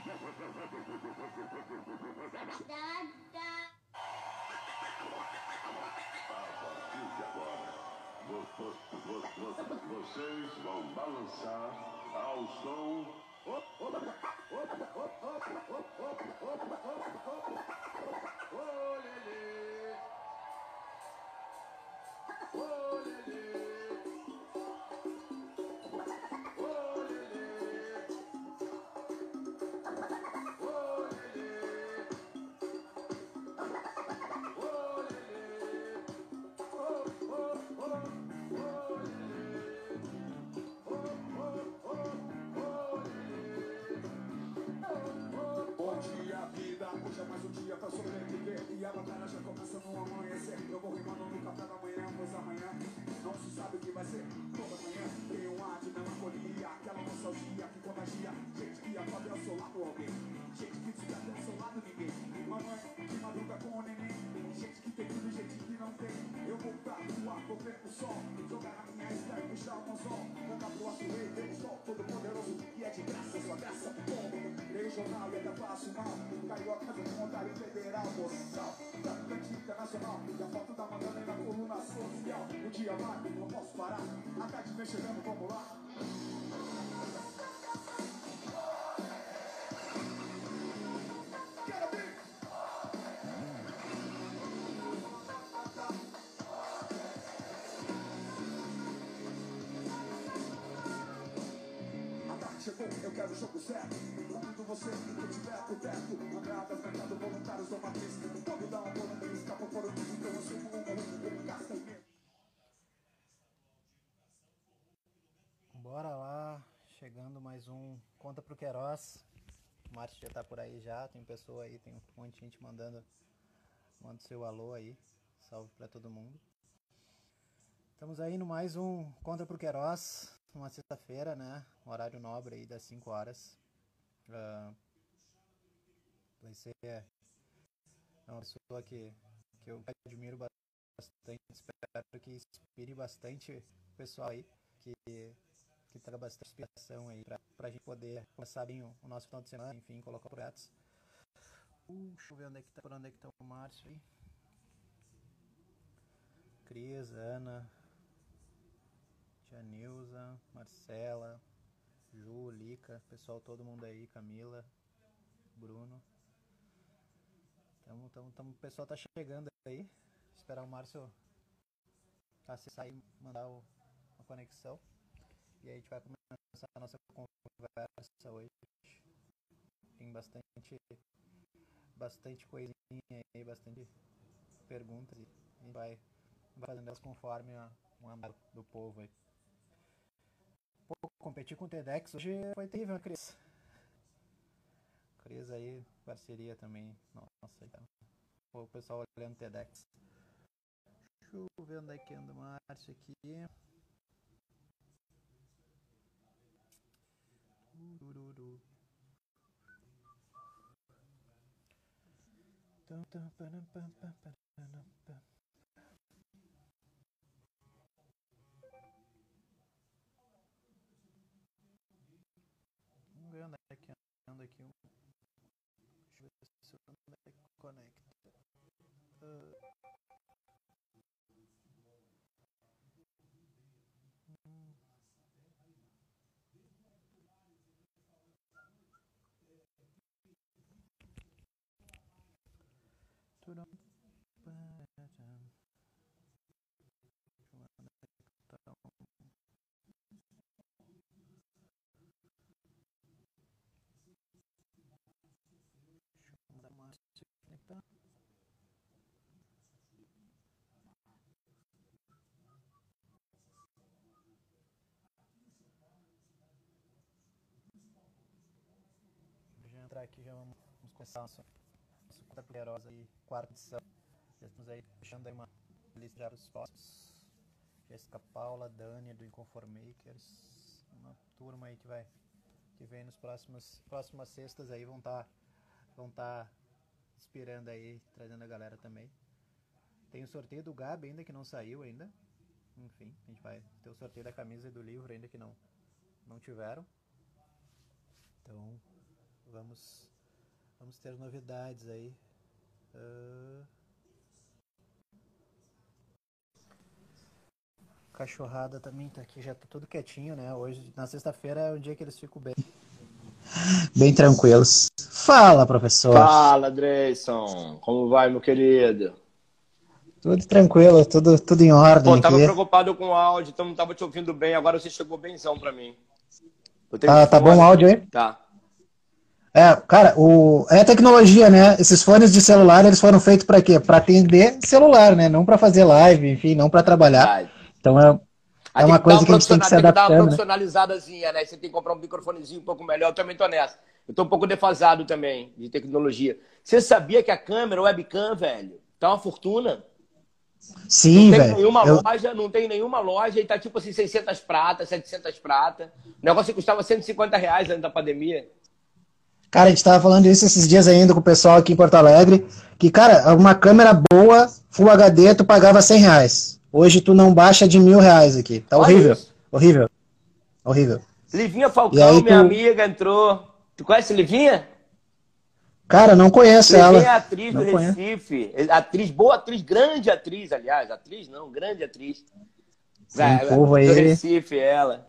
Da, da. A partir de agora, vo- vo- vo- vo- vocês vão balançar ao som. Olele! Olele! Olele! Sabe o que vai ser. Toda manhã tem um ar de melancolia, aquela nostalgia que contagia. Gente que acorda ao seu lado alguém. Gente que desperta ao seu lado ninguém. Mamãe que madruga com o neném. Gente que tem tudo, gente que não tem. Eu vou pra rua, vou ver o sol. Jogar a minha estrela e puxar o anzol. Cantar pro alto rei, o sol todo poderoso. E é de graça, sua graça povo. Leio o jornal e até passo mal. Carioca do Montário Federal, Boçal. Traficante internacional. E a foto da Madonna na coluna social. O dia vai, não posso parar. A tarde vem chegando, vamos lá. Chegou, eu quero o jogo certo. Convido você que tiver por perto. Andradas, mercado, voluntários do Matriz. Mais um Conta pro Queiroz. O Márcio já tá por aí já, tem pessoa aí, tem um monte de gente mandando, manda seu alô aí. Salve pra todo mundo. Estamos aí no mais um Conta pro Queiroz, uma sexta-feira, né? Horário nobre aí das 5 horas. Ah, vai ser é uma pessoa que, que eu admiro bastante, espero que inspire bastante o pessoal aí que, que traga bastante inspiração aí pra, pra gente poder começar bem o, o nosso final de semana, enfim, colocar projetos. Uh, deixa eu ver onde é que tá, por onde é que tá o Márcio aí. Cris, Ana, Tia Nilza, Marcela, Ju, Lica, pessoal todo mundo aí, Camila, Bruno. Tamo, tamo, tamo, o pessoal tá chegando aí. Esperar o Márcio acessar e mandar o, a conexão. E a gente vai começar a nossa conversa hoje. Tem bastante bastante coisinha aí, bastante perguntas e a gente vai, fazendo elas conforme o amor do povo aí. Pô, competir com o TEDx hoje foi terrível, né, Cris? Cris aí, parceria também. Nossa, então. O pessoal olhando o TEDx. Deixa eu ver onde é que anda o Márcio aqui. Vamos ver onde é que um- Deixa eu ver se onde é que conecta. Ah. Entrar aqui, já vamos, começar conta poderosa aí, quarta edição. Já estamos aí deixando aí uma lista dos próximos. Jéssica Paula, Dani do Inconformakers, uma turma aí que vai que vem nos próximos próximas sextas aí vão estar vão tá inspirando aí, trazendo a galera também. Tem o sorteio do Gabi ainda que não saiu ainda. Enfim, a gente vai ter o sorteio da camisa e do livro ainda que não não tiveram. Então, vamos, vamos ter novidades aí. Uh... Cachorrada também tá aqui, já tá tudo quietinho, né? Hoje, na sexta-feira, é o dia que eles ficam bem. Bem tranquilos. Fala, professor. Fala, Dreyson. Como vai, meu querido? Tudo tranquilo, tudo, tudo em ordem. Pô, tava aqui. preocupado com o áudio, então não tava te ouvindo bem. Agora você chegou benzão pra mim. Tá, tá bom o áudio aí? Tá. É, cara, o, é tecnologia, né? Esses fones de celular, eles foram feitos para quê? Para atender celular, né? Não para fazer live, enfim, não para trabalhar. Então é, é uma coisa que a gente tem que se adaptar. Tem que dar uma né? profissionalizadazinha, né? Você tem que comprar um microfonezinho um pouco melhor. Eu também tô nessa. Eu tô um pouco defasado também de tecnologia. Você sabia que a câmera, o webcam, velho, tá uma fortuna? Sim, velho. Não tem nenhuma eu... loja, não tem nenhuma loja e tá tipo assim 600 pratas, 700 pratas. O negócio custava 150 reais antes da pandemia. Cara, a gente tava falando isso esses dias ainda com o pessoal aqui em Porto Alegre, que, cara, uma câmera boa, Full HD, tu pagava 100 reais. Hoje tu não baixa de mil reais aqui. Tá horrível. Horrível. Horrível. Livinha Falcão, minha tu... amiga, entrou. Tu conhece Livinha? Cara, não conheço Livinha ela. Livinha é atriz não do conheço. Recife. Atriz, boa atriz, grande atriz, aliás. Atriz não, grande atriz. Tem um povo aí. Do Recife, ela.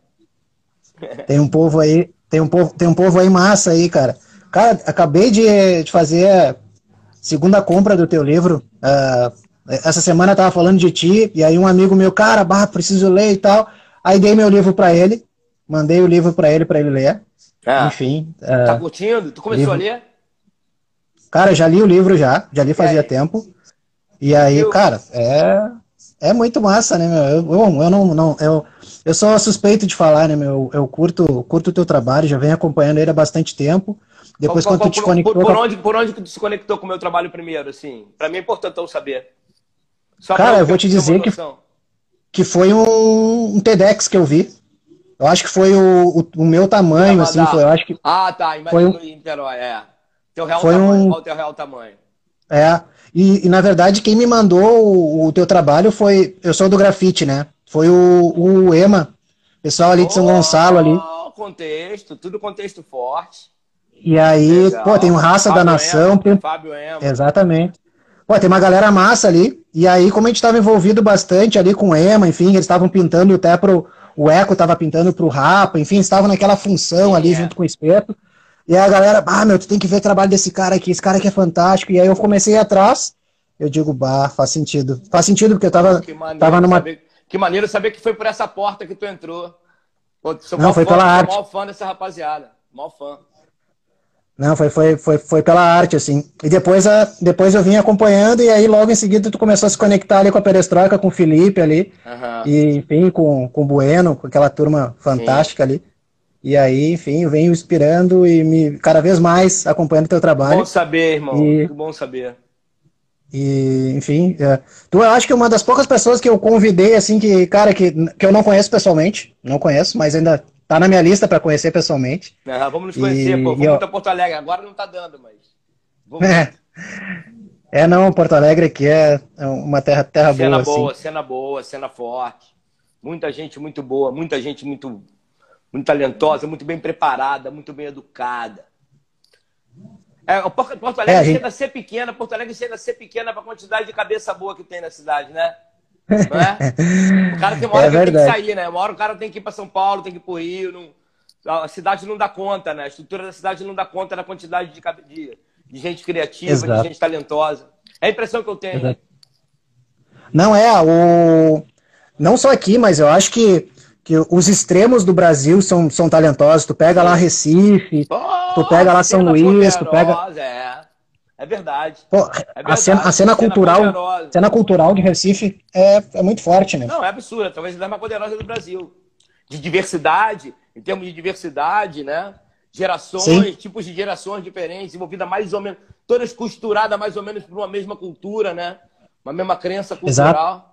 Tem um povo aí, tem um povo, tem um povo aí massa aí, cara. Cara, acabei de, de fazer segunda compra do teu livro. Uh, essa semana eu tava falando de ti, e aí um amigo meu, cara, barra, preciso ler e tal. Aí dei meu livro para ele, mandei o livro para ele, para ele ler. Ah, Enfim. Uh, tá curtindo? Tu começou livro... a ler? Cara, já li o livro já, já li fazia tempo. E aí, cara, é, é muito massa, né, meu? Eu, eu, eu não, não eu, eu sou suspeito de falar, né, meu? Eu curto, curto o teu trabalho, já venho acompanhando ele há bastante tempo. Depois, qual, quando qual, tu te conectou. Por, por, onde, por onde que tu se conectou com o meu trabalho primeiro, assim? Pra mim é importante eu saber. Só Cara, eu vou te dizer que, que foi um, um, TEDx que eu vi. Eu acho que foi o, o, o meu tamanho, assim, foi, eu acho que... Ah, tá, foi um, Niterói, é. Teu real foi tamanho, um, o teu real tamanho? É, e, e, na verdade quem me mandou o, o, teu trabalho foi, eu sou do grafite, né? Foi o, o EMA, pessoal ali de São oh, Gonçalo ali. contexto, tudo contexto forte. E aí, Legal. pô, tem o Raça Fábio da Nação. Ema, tem... Fábio Ema. Exatamente. Pô, tem uma galera massa ali. E aí, como a gente estava envolvido bastante ali com o Ema, enfim, eles estavam pintando até pro. O Eco estava pintando pro Rapa, enfim, estavam naquela função Sim, ali é. junto com o Espeto. E aí a galera, ah, meu, tu tem que ver o trabalho desse cara aqui, esse cara aqui é fantástico. E aí eu comecei atrás, eu digo, bah, faz sentido. Faz sentido, porque eu tava, que tava numa. Saber, que maneiro saber que foi por essa porta que tu entrou. Pô, sou Não, foi fã, pela arte. Sou fã dessa rapaziada. Mó fã. Não, foi, foi, foi, foi pela arte, assim. E depois, a, depois eu vim acompanhando, e aí logo em seguida tu começou a se conectar ali com a Perestroika, com o Felipe ali, uhum. e enfim, com, com o Bueno, com aquela turma fantástica Sim. ali. E aí, enfim, eu venho inspirando e me cada vez mais acompanhando o teu trabalho. Bom saber, irmão. E, Muito bom saber. E, enfim, é, tu eu acho que é uma das poucas pessoas que eu convidei, assim, que, cara, que, que eu não conheço pessoalmente, não conheço, mas ainda Tá na minha lista para conhecer pessoalmente. Ah, vamos nos conhecer, e, pô. Vamos para Porto Alegre. Agora não tá dando, mas. Vamos... É. é, não, Porto Alegre aqui é, é uma terra, terra cena boa. boa assim. Cena boa, cena forte. Muita gente muito boa, muita gente muito, muito talentosa, muito bem preparada, muito bem educada. É, Porto Alegre é, gente... chega a ser pequena, Porto Alegre chega a ser pequena para a quantidade de cabeça boa que tem na cidade, né? É? O cara tem uma hora é que tem que sair, né? Uma hora o cara tem que ir para São Paulo, tem que ir para o Rio. Não... A cidade não dá conta, né? A estrutura da cidade não dá conta da quantidade de, de, de gente criativa, Exato. de gente talentosa. É a impressão que eu tenho. Exato. Não é, o... não só aqui, mas eu acho que, que os extremos do Brasil são, são talentosos. Tu pega lá Recife, oh, tu pega lá São Luís, tu pega. É. É verdade. Pô, é verdade. A, cena, a cena, cultural, cena cultural de Recife é, é muito forte, né? Não, é absurda. Talvez a mais poderosa do Brasil. De diversidade, em termos de diversidade, né? Gerações, Sim. tipos de gerações diferentes, envolvidas mais ou menos, todas costuradas mais ou menos por uma mesma cultura, né? Uma mesma crença cultural. Exato.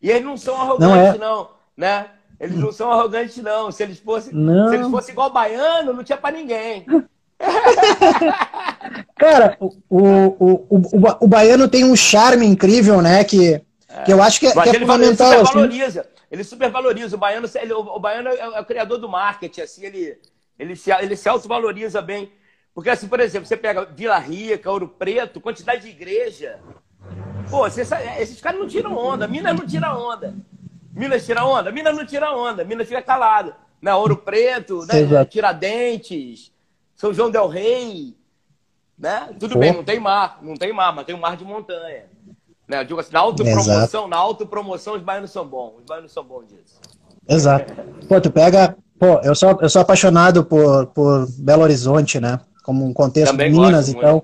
E eles não são arrogantes, não, é. não né? Eles não são arrogantes, não. Se eles fossem, se eles fossem igual baiano, não tinha para ninguém. Cara, o, o, o, o, baiano tem um charme incrível, né? Que, que eu acho que é, que é fundamental. Ele supervaloriza. Assim. Ele supervaloriza. O baiano, ele, o, baiano é, é, o criador do marketing, assim, ele, ele, se, ele se autovaloriza bem. Porque, assim, por exemplo, você pega Vila Rica, Ouro Preto, quantidade de igreja. Pô, você sabe, esses caras não tiram onda. Minas não tira onda. Minas tira onda? Minas não tira onda. Minas fica calado. Né? Ouro Preto, né? Tiradentes, São João Del Rei. Né? Tudo Pô. bem, não tem mar. Não tem mar, mas tem um mar de montanha. Né? Eu digo assim, na autopromoção, na autopromoção, os baianos são bons. Os baianos são bons disso. Exato. Pô, tu pega. Pô, eu sou, eu sou apaixonado por, por Belo Horizonte, né? Como um contexto Também de Minas, então.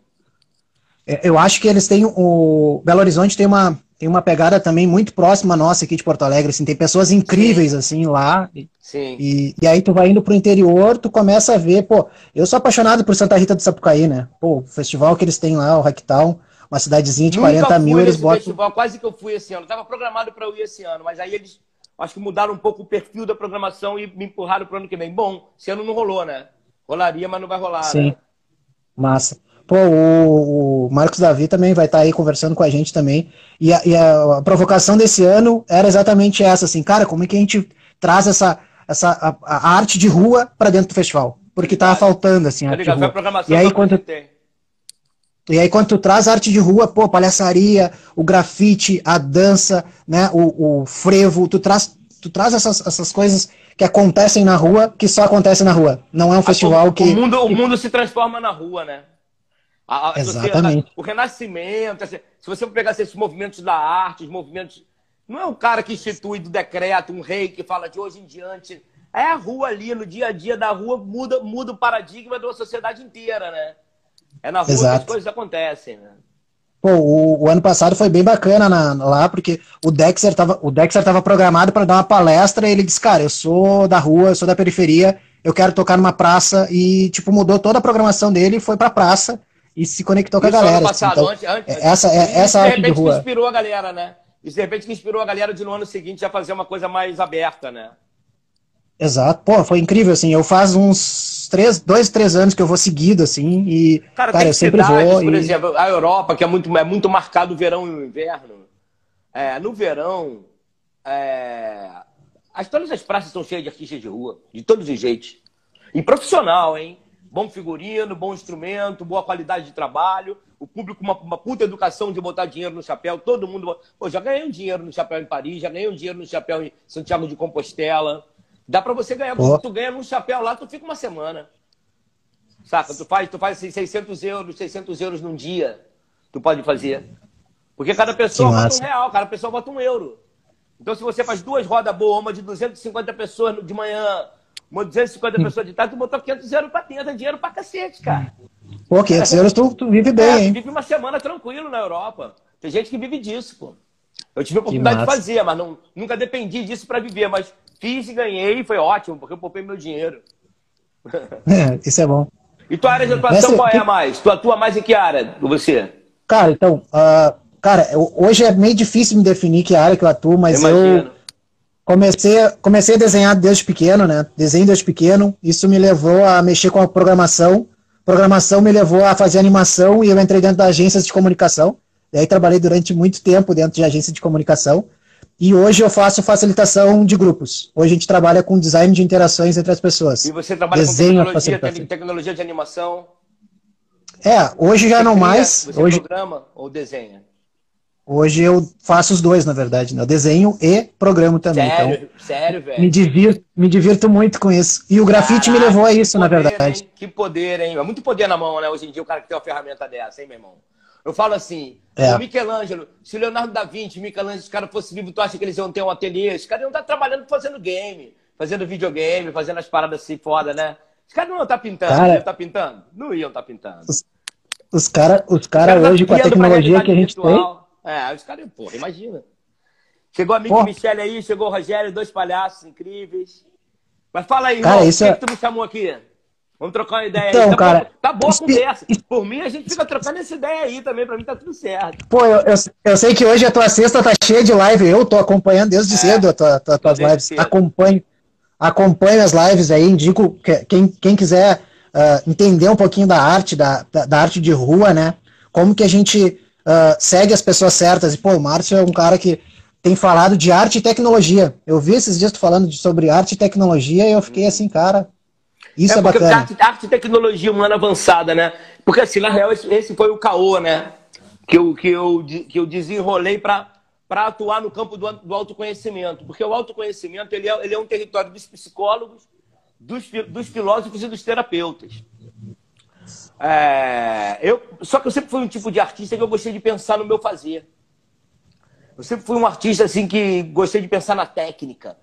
É, eu acho que eles têm. O Belo Horizonte tem uma, tem uma pegada também muito próxima nossa aqui de Porto Alegre. Assim, tem pessoas incríveis, Sim. assim, lá. Sim. E, e aí tu vai indo pro interior, tu começa a ver, pô, eu sou apaixonado por Santa Rita do Sapucaí, né? Pô, o festival que eles têm lá, o Hacktown uma cidadezinha de Nunca 40 mil, eles botam. Festival, quase que eu fui esse ano. Estava programado para eu ir esse ano, mas aí eles acho que mudaram um pouco o perfil da programação e me empurraram para o ano que vem. Bom, esse ano não rolou, né? Rolaria, mas não vai rolar. Sim. Né? Massa. Pô, o, o, Marcos Davi também vai estar tá aí conversando com a gente também. E a, e a, provocação desse ano era exatamente essa, assim, cara, como é que a gente traz essa, essa a, a arte de rua para dentro do festival? Porque tava faltando, assim, a arte de rua. E aí, quando... E aí, quando tu traz arte de rua, pô, palhaçaria, o grafite, a dança, né, o, o frevo, tu traz, tu traz essas, essas coisas que acontecem na rua, que só acontecem na rua. Não é um festival o, que. O mundo, o mundo se transforma na rua, né? A, a, Exatamente. Você, o renascimento, se você pegar esses movimentos da arte, os movimentos. Não é o cara que institui do decreto, um rei que fala de hoje em diante. É a rua ali, no dia a dia da rua, muda, muda o paradigma da sociedade inteira, né? É na rua Exato. que as coisas acontecem, né? Pô, o, o, ano passado foi bem bacana na, lá, porque o Dexter estava o Dexter tava programado para dar uma palestra e ele disse, cara, eu sou da rua, eu sou da periferia, eu quero tocar numa praça e, tipo, mudou toda a programação dele e foi pra praça e se conectou com a galera. Assim. passado, então, antes, antes, essa é, essa arte de rua. que inspirou a galera, né? Isso de repente que inspirou a galera de no ano seguinte já fazer uma coisa mais aberta, né? Exato. Pô, foi incrível, assim. Eu faz uns três, dois, três anos que eu vou seguido, assim, e. Cara, cara eu sempre vou. Por e... exemplo, a Europa, que é muito, é muito marcado o verão e o inverno. É, no verão, é... as, todas as praças são cheias de artistas de rua, de todos os jeitos. E profissional, hein? Bom figurino, bom instrumento, boa qualidade de trabalho, o público, uma, uma puta educação de botar dinheiro no chapéu, todo mundo. Pô, já ganhei um dinheiro no chapéu em Paris, já ganhei um dinheiro no chapéu em Santiago de Compostela. Dá para você ganhar. Oh. Tu ganha num chapéu lá, tu fica uma semana. Saca? Tu faz, tu faz 600 euros, 600 euros num dia. Tu pode fazer. Porque cada pessoa bota um real, cada pessoa bota um euro. Então, se você faz duas rodas boas, uma de 250 pessoas de manhã, uma de 250 hum. pessoas de tarde, tu botou 500 euros pra dentro. É dinheiro pra cacete, cara. Pô, 500 euros tu, tu vive bem, é, hein? vive uma semana tranquilo na Europa. Tem gente que vive disso, pô. Eu tive a oportunidade de fazer, mas não, nunca dependi disso para viver. Mas Fiz e ganhei, foi ótimo, porque eu poupei meu dinheiro. É, isso é bom. E tua área de atuação Nessa, qual é a mais? Tu atua mais em que área, você? Cara, então, uh, cara, eu, hoje é meio difícil me definir que área que eu atuo, mas eu, eu comecei, comecei a desenhar desde pequeno, né? Desenho desde pequeno. Isso me levou a mexer com a programação. Programação me levou a fazer animação e eu entrei dentro das agências de comunicação. Daí trabalhei durante muito tempo dentro de agência de comunicação. E hoje eu faço facilitação de grupos. Hoje a gente trabalha com design de interações entre as pessoas. E você trabalha Desenho, com tecnologia, tecnologia de animação? É, hoje já você não cria, mais. Você hoje... programa ou desenha? Hoje eu faço os dois, na verdade. Né? Eu desenho e programo também. Sério, então, sério, velho? Me divirto, me divirto muito com isso. E o grafite Caraca, me levou a isso, poder, na verdade. Hein? Que poder, hein? É muito poder na mão, né? Hoje em dia o cara que tem uma ferramenta dessa, hein, meu irmão? Eu falo assim, é. o Michelangelo, se Leonardo da Vinci, Michelangelo, se caras fossem vivos, tu acha que eles iam ter um ateliê? Os caras iam estar trabalhando fazendo game, fazendo videogame, fazendo as paradas assim foda, né? Os caras não iam estar pintando, cara, iam estar pintando? Não iam estar pintando. Os, os caras os cara os cara hoje, com a tecnologia que a gente virtual. tem... É, os caras, porra, imagina. Chegou a amigo Michele aí, chegou o Rogério, dois palhaços incríveis. Mas fala aí, irmão, cara, por que, é... que tu me chamou aqui? Vamos trocar uma ideia então, aí. Tá cara, bom, tá boa a conversa. Por mim, a gente fica trocando essa ideia aí também. Pra mim tá tudo certo. Pô, eu, eu, eu sei que hoje a tua sexta tá cheia de live. Eu tô acompanhando desde é, cedo as tua, tua, tuas lives. Cedo. Acompanho, acompanho as lives aí. Indico que, quem, quem quiser uh, entender um pouquinho da arte, da, da, da, arte de rua, né? Como que a gente uh, segue as pessoas certas. E, pô, o Márcio é um cara que tem falado de arte e tecnologia. Eu vi esses dias tu falando de, sobre arte e tecnologia e eu fiquei assim, cara Isso é, é bacana. Arte, arte e tecnologia humana avançada, né? Porque assim, na real, esse, foi o caô, né? Que eu, que eu, que eu desenrolei para para atuar no campo do, do, autoconhecimento. Porque o autoconhecimento ele é, ele é um território dos psicólogos, dos, dos filósofos e dos terapeutas. É, eu, só que eu sempre fui um tipo de artista que eu gostei de pensar no meu fazer. Eu sempre fui um artista assim que gostei de pensar na técnica.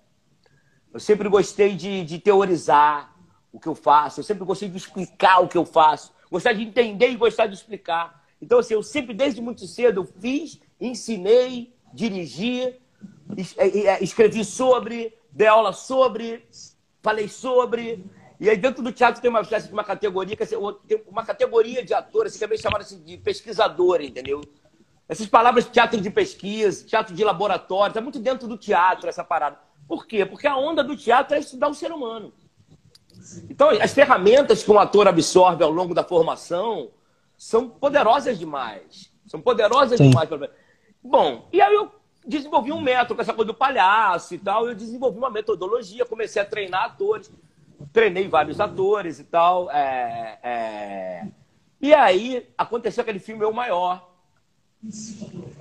Eu sempre gostei de, de teorizar o que eu faço. Eu sempre gostei de explicar o que eu faço. Gostar de entender e gostar de explicar. Então, assim, eu sempre, desde muito cedo, eu fiz, ensinei, dirigi, é, escrevi sobre, dei aula sobre, falei sobre. E aí dentro do teatro tem uma espécie de uma categoria, que é tem uma categoria de ator, assim, que é bem chamada assim, de pesquisador, entendeu? Essas palavras teatro de pesquisa, teatro de laboratório, está muito dentro do teatro essa parada. Por quê? Porque a onda do teatro é estudar o ser humano. Então, as ferramentas que um ator absorve ao longo da formação são poderosas demais. São poderosas Sim. demais. Bom, e aí eu desenvolvi um método com essa coisa do palhaço e tal. Eu desenvolvi uma metodologia, comecei a treinar atores. Treinei vários atores e tal. É, é... E aí aconteceu aquele filme Eu Maior.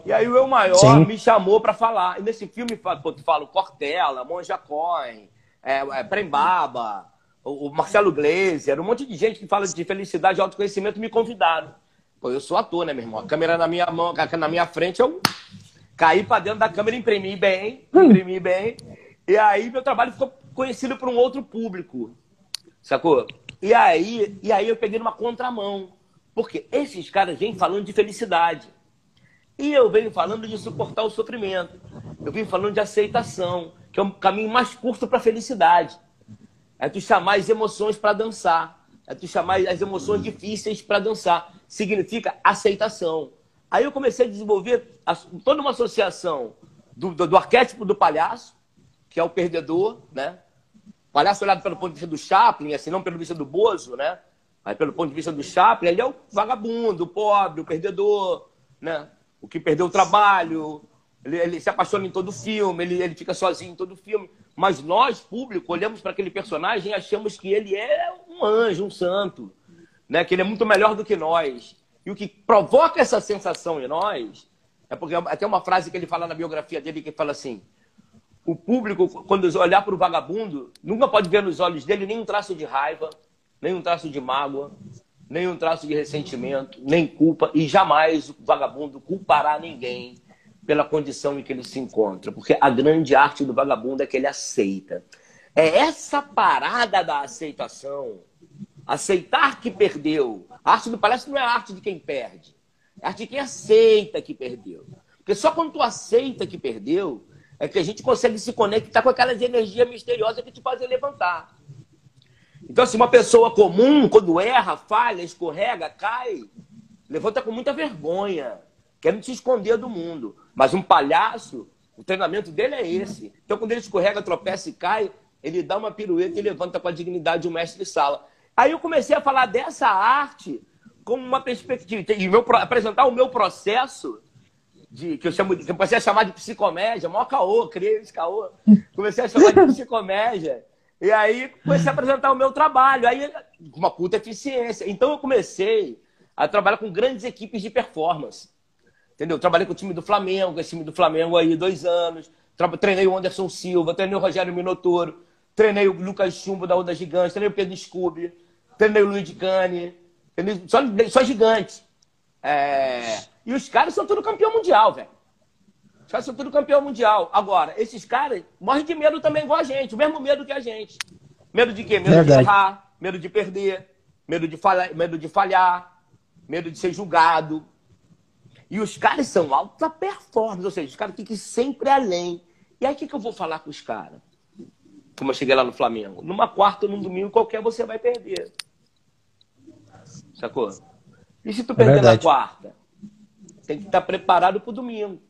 E aí o Eu Maior Sim. me chamou para falar. E nesse filme eu falo Cortella, Monja Coin, é, é, Prembaba, o, o Marcelo Gleiser, um monte de gente que fala de felicidade e autoconhecimento me convidaram. Pô, eu sou ator, né, meu irmão? A câmera na minha mão, na minha frente, eu caí para dentro da câmera, imprimi bem, hum. imprimi bem. E aí meu trabalho ficou conhecido por um outro público. Sacou? E aí, e aí eu peguei numa contramão. Porque esses caras vêm falando de felicidade. E eu venho falando de suportar o sofrimento. Eu venho falando de aceitação, que é um caminho mais curto para a felicidade. É tu chamar as emoções para dançar. É tu chamar as emoções difíceis para dançar. Significa aceitação. Aí eu comecei a desenvolver toda uma associação do, do, do, arquétipo do palhaço, que é o perdedor, né? Palhaço olhado pelo ponto de vista do Chaplin, assim, não pelo vista do Bozo, né? Mas pelo ponto de vista do Chaplin, ele é o vagabundo, o pobre, o perdedor, né? O que perdeu o trabalho, ele, ele se apaixona em todo filme, ele, ele fica sozinho em todo filme. Mas nós, público, olhamos para aquele personagem e achamos que ele é um anjo, um santo, né? que ele é muito melhor do que nós. E o que provoca essa sensação em nós é porque até uma frase que ele fala na biografia dele que fala assim: o público, quando olhar para o vagabundo, nunca pode ver nos olhos dele nem um traço de raiva, nem um traço de mágoa, nem um traço de ressentimento, nem culpa, e jamais o vagabundo culpará ninguém pela condição em que ele se encontra. Porque a grande arte do vagabundo é que ele aceita. É essa parada da aceitação, aceitar que perdeu. A arte do palestra não é a arte de quem perde, é a arte de quem aceita que perdeu. Porque só quando tu aceita que perdeu, é que a gente consegue se conectar com aquelas energias misteriosas que te fazem levantar. Então, assim, uma pessoa comum, quando erra, falha, escorrega, cai, levanta com muita vergonha, querendo se esconder do mundo. Mas um palhaço, o treinamento dele é esse. Então, quando ele escorrega, tropeça e cai, ele dá uma pirueta e levanta com a dignidade de um mestre de sala. Aí eu comecei a falar dessa arte como uma perspectiva. E meu, apresentar o meu processo, de, que eu chamo de, eu comecei a chamar de psicomédia, maior caô, criei esse caô. Comecei a chamar de psicomédia. E aí comecei a apresentar o meu trabalho, aí com uma puta eficiência. Então eu comecei a trabalhar com grandes equipes de performance. Entendeu? Trabalhei com o time do Flamengo, esse time do Flamengo aí dois anos. Treinei o Anderson Silva, treinei o Rogério Minotoro, treinei o Lucas Chumbo da Onda Gigante, treinei o Pedro Scooby, treinei o Luiz de Cane, só, só gigante. É... E os caras são tudo campeão mundial, velho. Os caras são tudo campeão mundial. Agora, esses caras morrem de medo também igual a gente, o mesmo medo que a gente. Medo de quê? Medo Verdade. de errar, medo de perder, medo de, falhar, medo de falhar, medo de ser julgado. E os caras são alta performance, ou seja, os caras ficam sempre além. E aí o que, que eu vou falar com os caras? Como eu cheguei lá no Flamengo. Numa quarta ou num domingo qualquer você vai perder. Sacou? E se tu é perder na quarta? Tem que estar preparado pro domingo.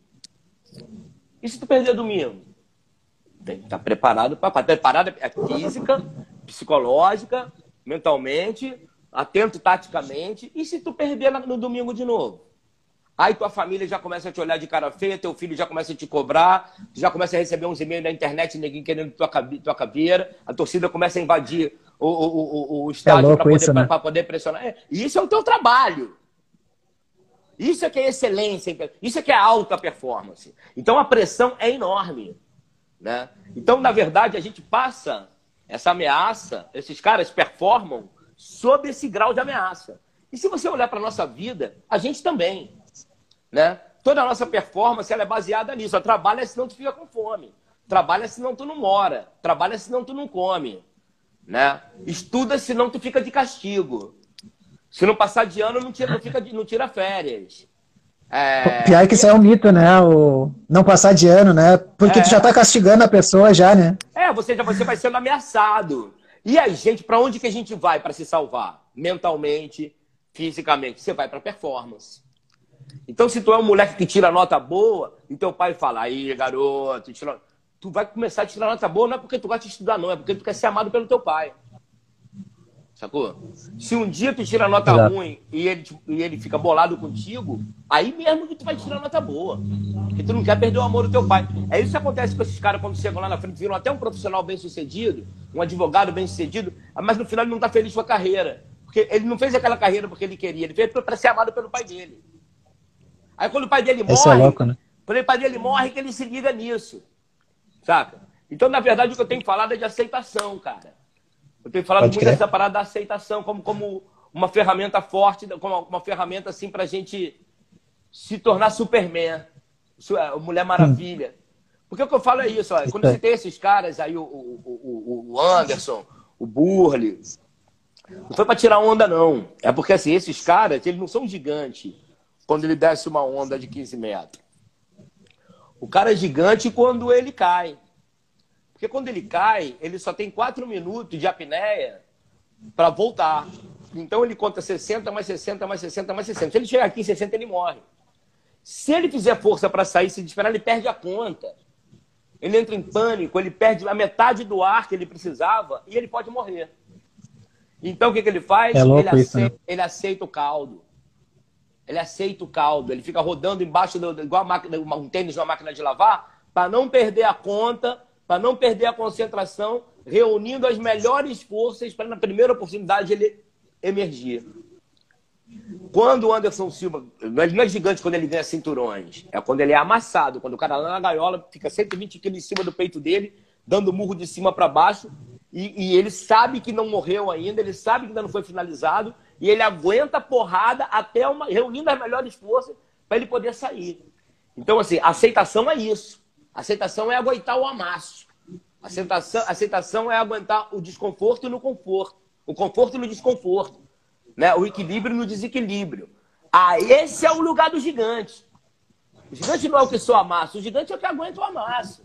E se tu perder domingo? Tem que estar preparado para preparado é física, psicológica, mentalmente, atento taticamente. E se tu perder no domingo de novo? Aí tua família já começa a te olhar de cara feia, teu filho já começa a te cobrar, já começa a receber uns e-mails na internet, ninguém querendo tua, tua caveira, a torcida começa a invadir o, o, o, o estádio louco para poder, né? poder pressionar. É, isso é o teu trabalho. Isso é que é excelência, isso é que é alta performance. Então a pressão é enorme. Né? Então, na verdade, a gente passa essa ameaça, esses caras performam sob esse grau de ameaça. E se você olhar para a nossa vida, a gente também. Né? Toda a nossa performance ela é baseada nisso. Trabalha senão tu fica com fome. Trabalha senão tu não mora. Trabalha senão tu não come. Né? Estuda senão tu fica de castigo. Se não passar de ano, não tira, não fica, não tira férias. É... Pior que isso é um mito, né? O não passar de ano, né? Porque é... tu já tá castigando a pessoa já, né? É, você já você vai sendo ameaçado. E a gente, para onde que a gente vai para se salvar? Mentalmente, fisicamente, você vai para performance. Então, se tu é um moleque que tira nota boa, e teu pai fala, aí, garoto, tira... tu vai começar a tirar nota boa, não é porque tu gosta de estudar, não, é porque tu quer ser amado pelo teu pai. Sacou? Se um dia tu tira nota Exato. ruim e ele, e ele fica bolado contigo, aí mesmo que tu vai tirar nota boa. Porque tu não quer perder o amor do teu pai. É isso que acontece com esses caras quando chegam lá na frente, viram até um profissional bem sucedido, um advogado bem sucedido, mas no final ele não tá feliz com a carreira. Porque ele não fez aquela carreira porque ele queria, ele fez para ser amado pelo pai dele. Aí quando o pai dele morre, é louco, né? quando o pai dele morre, que ele se liga nisso. Saca? Então, na verdade, o que eu tenho falado é de aceitação, cara. Eu tenho falado Pode muito crer. dessa parada da aceitação como, como uma ferramenta forte, como uma ferramenta assim para a gente se tornar Superman, é, Mulher Maravilha. Hum. Porque o que eu falo é isso, olha, quando você tem esses caras aí, o, o, o, o Anderson, o Burley, não foi para tirar onda, não. É porque assim, esses caras, eles não são gigantes quando ele desce uma onda de 15 metros. O cara é gigante quando ele cai. Porque quando ele cai, ele só tem 4 minutos de apneia para voltar. Então ele conta 60 mais 60 mais 60 mais 60. Se ele chegar aqui em 60, ele morre. Se ele fizer força para sair, se desesperar, ele perde a conta. Ele entra em pânico, ele perde a metade do ar que ele precisava e ele pode morrer. Então o que, que ele faz? É ele, aceita, isso, né? ele aceita o caldo. Ele aceita o caldo. Ele fica rodando embaixo, do, igual máquina, um tênis de uma máquina de lavar, para não perder a conta para não perder a concentração, reunindo as melhores forças para, na primeira oportunidade, ele emergir. Quando o Anderson Silva. Ele não é gigante quando ele ganha cinturões. É quando ele é amassado. Quando o cara lá na gaiola fica 120 quilos em cima do peito dele, dando murro de cima para baixo. E, e, ele sabe que não morreu ainda, ele sabe que ainda não foi finalizado. E ele aguenta a porrada até uma, reunindo as melhores forças para ele poder sair. Então, assim, aceitação é isso. Aceitação é aguentar o amasso. Aceitação, aceitação é aguentar o desconforto no conforto. O conforto no desconforto. Né? O equilíbrio no desequilíbrio. Ah, esse é o lugar do gigante. O gigante não é o que só amassa, o gigante é o que aguenta o amasso.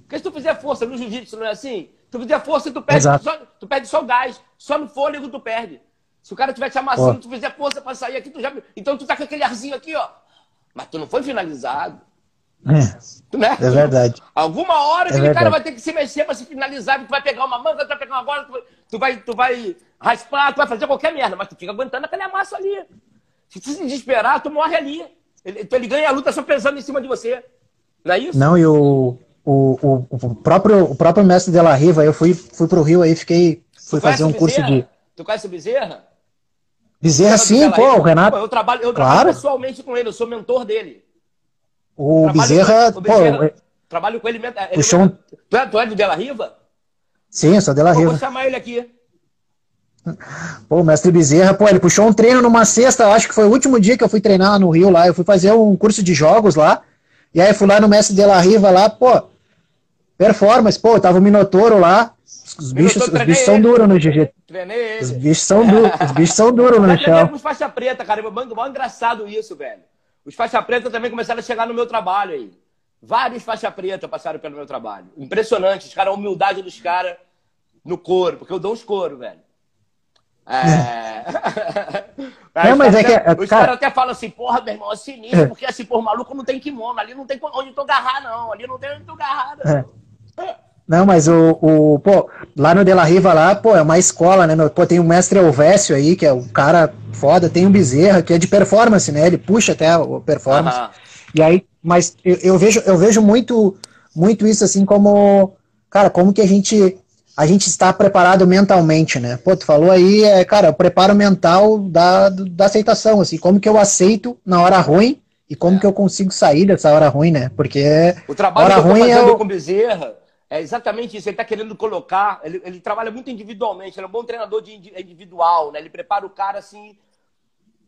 Porque se tu fizer força no jiu-jitsu, não é assim? Tu fizer força, tu perde, só, tu perde só gás. Só no fôlego tu perde. Se o cara estiver te amassando, tu fizer força para sair aqui, tu já. Então tu tá com aquele arzinho aqui, ó. Mas tu não foi finalizado. É, né? é verdade. Alguma hora é aquele cara vai ter que se mexer para se finalizar, tu vai pegar uma manga, tu vai pegar uma bola, tu vai, tu vai raspar, tu vai fazer qualquer merda, mas tu fica aguentando aquela massa ali. Se tu se desesperar, tu morre ali. Ele, ele ganha a luta só pensando em cima de você. Não é isso? Não, e o, o, o, próprio, o próprio mestre de La Riva, eu fui, fui pro Rio aí, fiquei. Fui fazer um curso de. Tu conhece o Bezerra? Bezerra, sim, pô, o Renato. Pô, eu trabalho, eu trabalho claro. pessoalmente com ele, eu sou mentor dele. O Bezerra, com, o Bezerra pô, trabalho com ele. ele puxou um... tu, é, tu é de Della Riva? Sim, eu sou Della Riva. Vou chamar ele aqui. Pô, o mestre Bezerra, pô, ele puxou um treino numa sexta, acho que foi o último dia que eu fui treinar no Rio lá. Eu fui fazer um curso de jogos lá. E aí fui lá no mestre Della Riva lá, pô, performance, pô, tava o Minotouro lá. Os bichos, os bichos são duros no GG. Os bichos são duros, os bichos são duros no chão. Os faixa preta, cara. É mó engraçado isso, velho. Os faixa preta também começaram a chegar no meu trabalho aí. Vários faixa preta passaram pelo meu trabalho. Impressionante, os caras, a humildade dos caras no couro, porque eu dou os couro, velho. É. Não, mas é que, até, os caras até falam assim, porra, meu irmão, é sinistro, é. porque assim, porra, maluco não tem kimono, ali não tem onde tu agarrar, não. Ali não tem onde tu agarrar, não. É. Não, mas o, o, pô, lá no De La Riva lá, pô, é uma escola, né, meu? Pô, tem o mestre Elvésio aí, que é um cara foda, tem o Bezerra, que é de performance, né? Ele puxa até o performance. Uhum. E aí, mas eu, eu, vejo, eu vejo muito, muito isso assim como, cara, como que a gente a gente está preparado mentalmente, né? Pô, tu falou aí, é, cara, o preparo mental da, da aceitação, assim, como que eu aceito na hora ruim e como é. que eu consigo sair dessa hora ruim, né? Porque o trabalho que eu tô ruim é fazendo é o... com Bezerra é exatamente isso. Ele está querendo colocar. Ele, ele, trabalha muito individualmente. Ele é um bom treinador de individual, né? Ele prepara o cara assim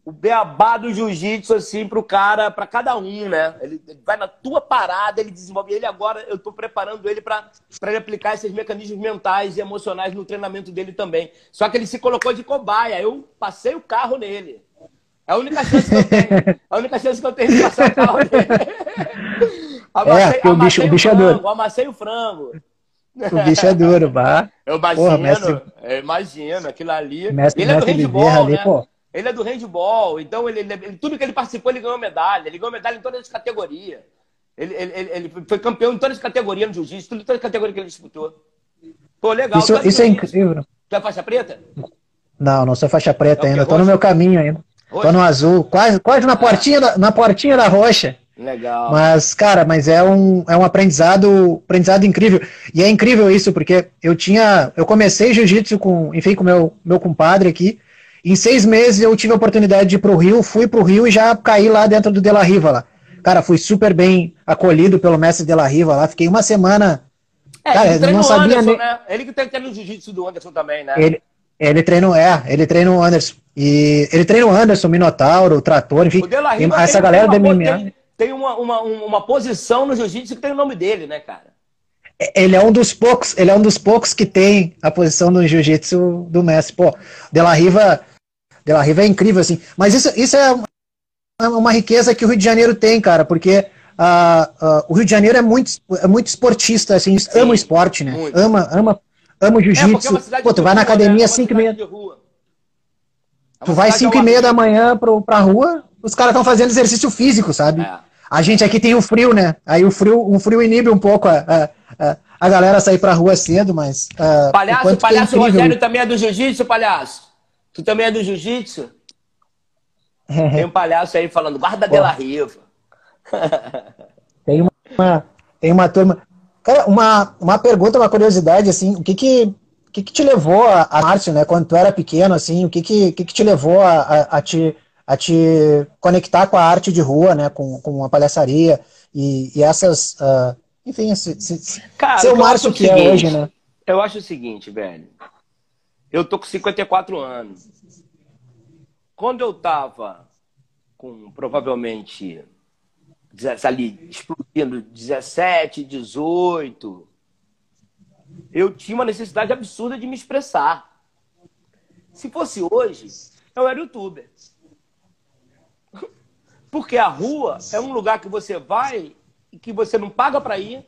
o beabá do jiu-jitsu, assim, pro cara, para cada um, né? Ele, ele, vai na tua parada, ele desenvolve. Ele agora, eu tô preparando ele para ele aplicar esses mecanismos mentais e emocionais no treinamento dele também. Só que ele se colocou de cobaia. Eu passei o carro nele. É a única chance que eu tenho. É a única chance que eu tenho de passar o carro nele. Amassei, é, o bicho, o bicho o frango, é duro. Amassei o frango. O bicho é duro, bah. Eu imagino, Porra, mestre... eu imagino, aquilo ali. Mestre, ele é do handball, ali, né? Pô. Ele é do handball, então ele, ele, tudo que ele participou, ele ganhou medalha. Ele ganhou medalha em todas as categorias. Ele, ele, ele foi campeão em todas as categorias no jiu-jitsu, todas as categorias que ele disputou. Pô, legal. Isso, isso é incrível. Tu é faixa preta? Não, não sou faixa preta é ainda. Tô no meu caminho ainda. Tô no azul, quase, quase na, ah. portinha da, na portinha da roxa. Legal. Mas, cara, mas é um, é um aprendizado, aprendizado incrível. E é incrível isso, porque eu tinha. Eu comecei jiu-jitsu com, enfim, com meu, meu compadre aqui. Em seis meses eu tive a oportunidade de ir pro Rio, fui pro Rio e já caí lá dentro do De La Riva lá. Cara, fui super bem acolhido pelo mestre De La Riva lá. Fiquei uma semana. É, cara, ele não sabia Anderson, nem... né? Ele que treina no jiu-jitsu do Anderson também, né? Ele, ele treina, é, ele treina o Anderson. E ele treina o Anderson, o Minotauro, o Trator, enfim. O De La Riva, essa galera do MMA. Tem, tem uma, uma, uma posição no jiu-jitsu que tem o nome dele, né, cara? ele é um dos poucos, ele é um dos poucos que tem a posição do jiu-jitsu do mestre. Pô, De La Riva de La Riva é incrível, assim. Mas isso, isso é uma riqueza que o Rio de Janeiro tem, cara, porque uh, uh, o Rio de Janeiro é muito, é muito esportista, assim, Sim, ama o esporte, né? Muito. Ama, ama, ama o é, jiu-jitsu. É Pô, tu vai na academia 5 né? e meia. tu vai 5 e meia da manhã pro, pra rua, os caras estão fazendo exercício físico, sabe? É. A gente aqui tem o frio, né? Aí o frio, um frio inibe um pouco a, a, a, galera sair pra rua cedo, mas. Uh, palhaço, palhaço é Rogério também é do jiu-jitsu, palhaço? Tu também é do jiu-jitsu? Tem um palhaço aí falando, guarda dela riva. tem uma, tem uma turma. Cara, uma, uma pergunta, uma curiosidade, assim, o que que, o que, que te levou a, a Márcio, né, quando tu era pequeno, assim, o que que, que, que te levou a, a, a, te, a te conectar com a arte de rua, né, com, com a palhaçaria e, e essas, uh, enfim, esse, esse, Cara, ser o Márcio que seguinte, é hoje, né? Eu acho o seguinte, velho, eu tô com 54 anos. Quando eu tava com provavelmente ali explodindo 17, 18, eu tinha uma necessidade absurda de me expressar. Se fosse hoje, eu era youtuber. Porque a rua é um lugar que você vai e que você não paga para ir.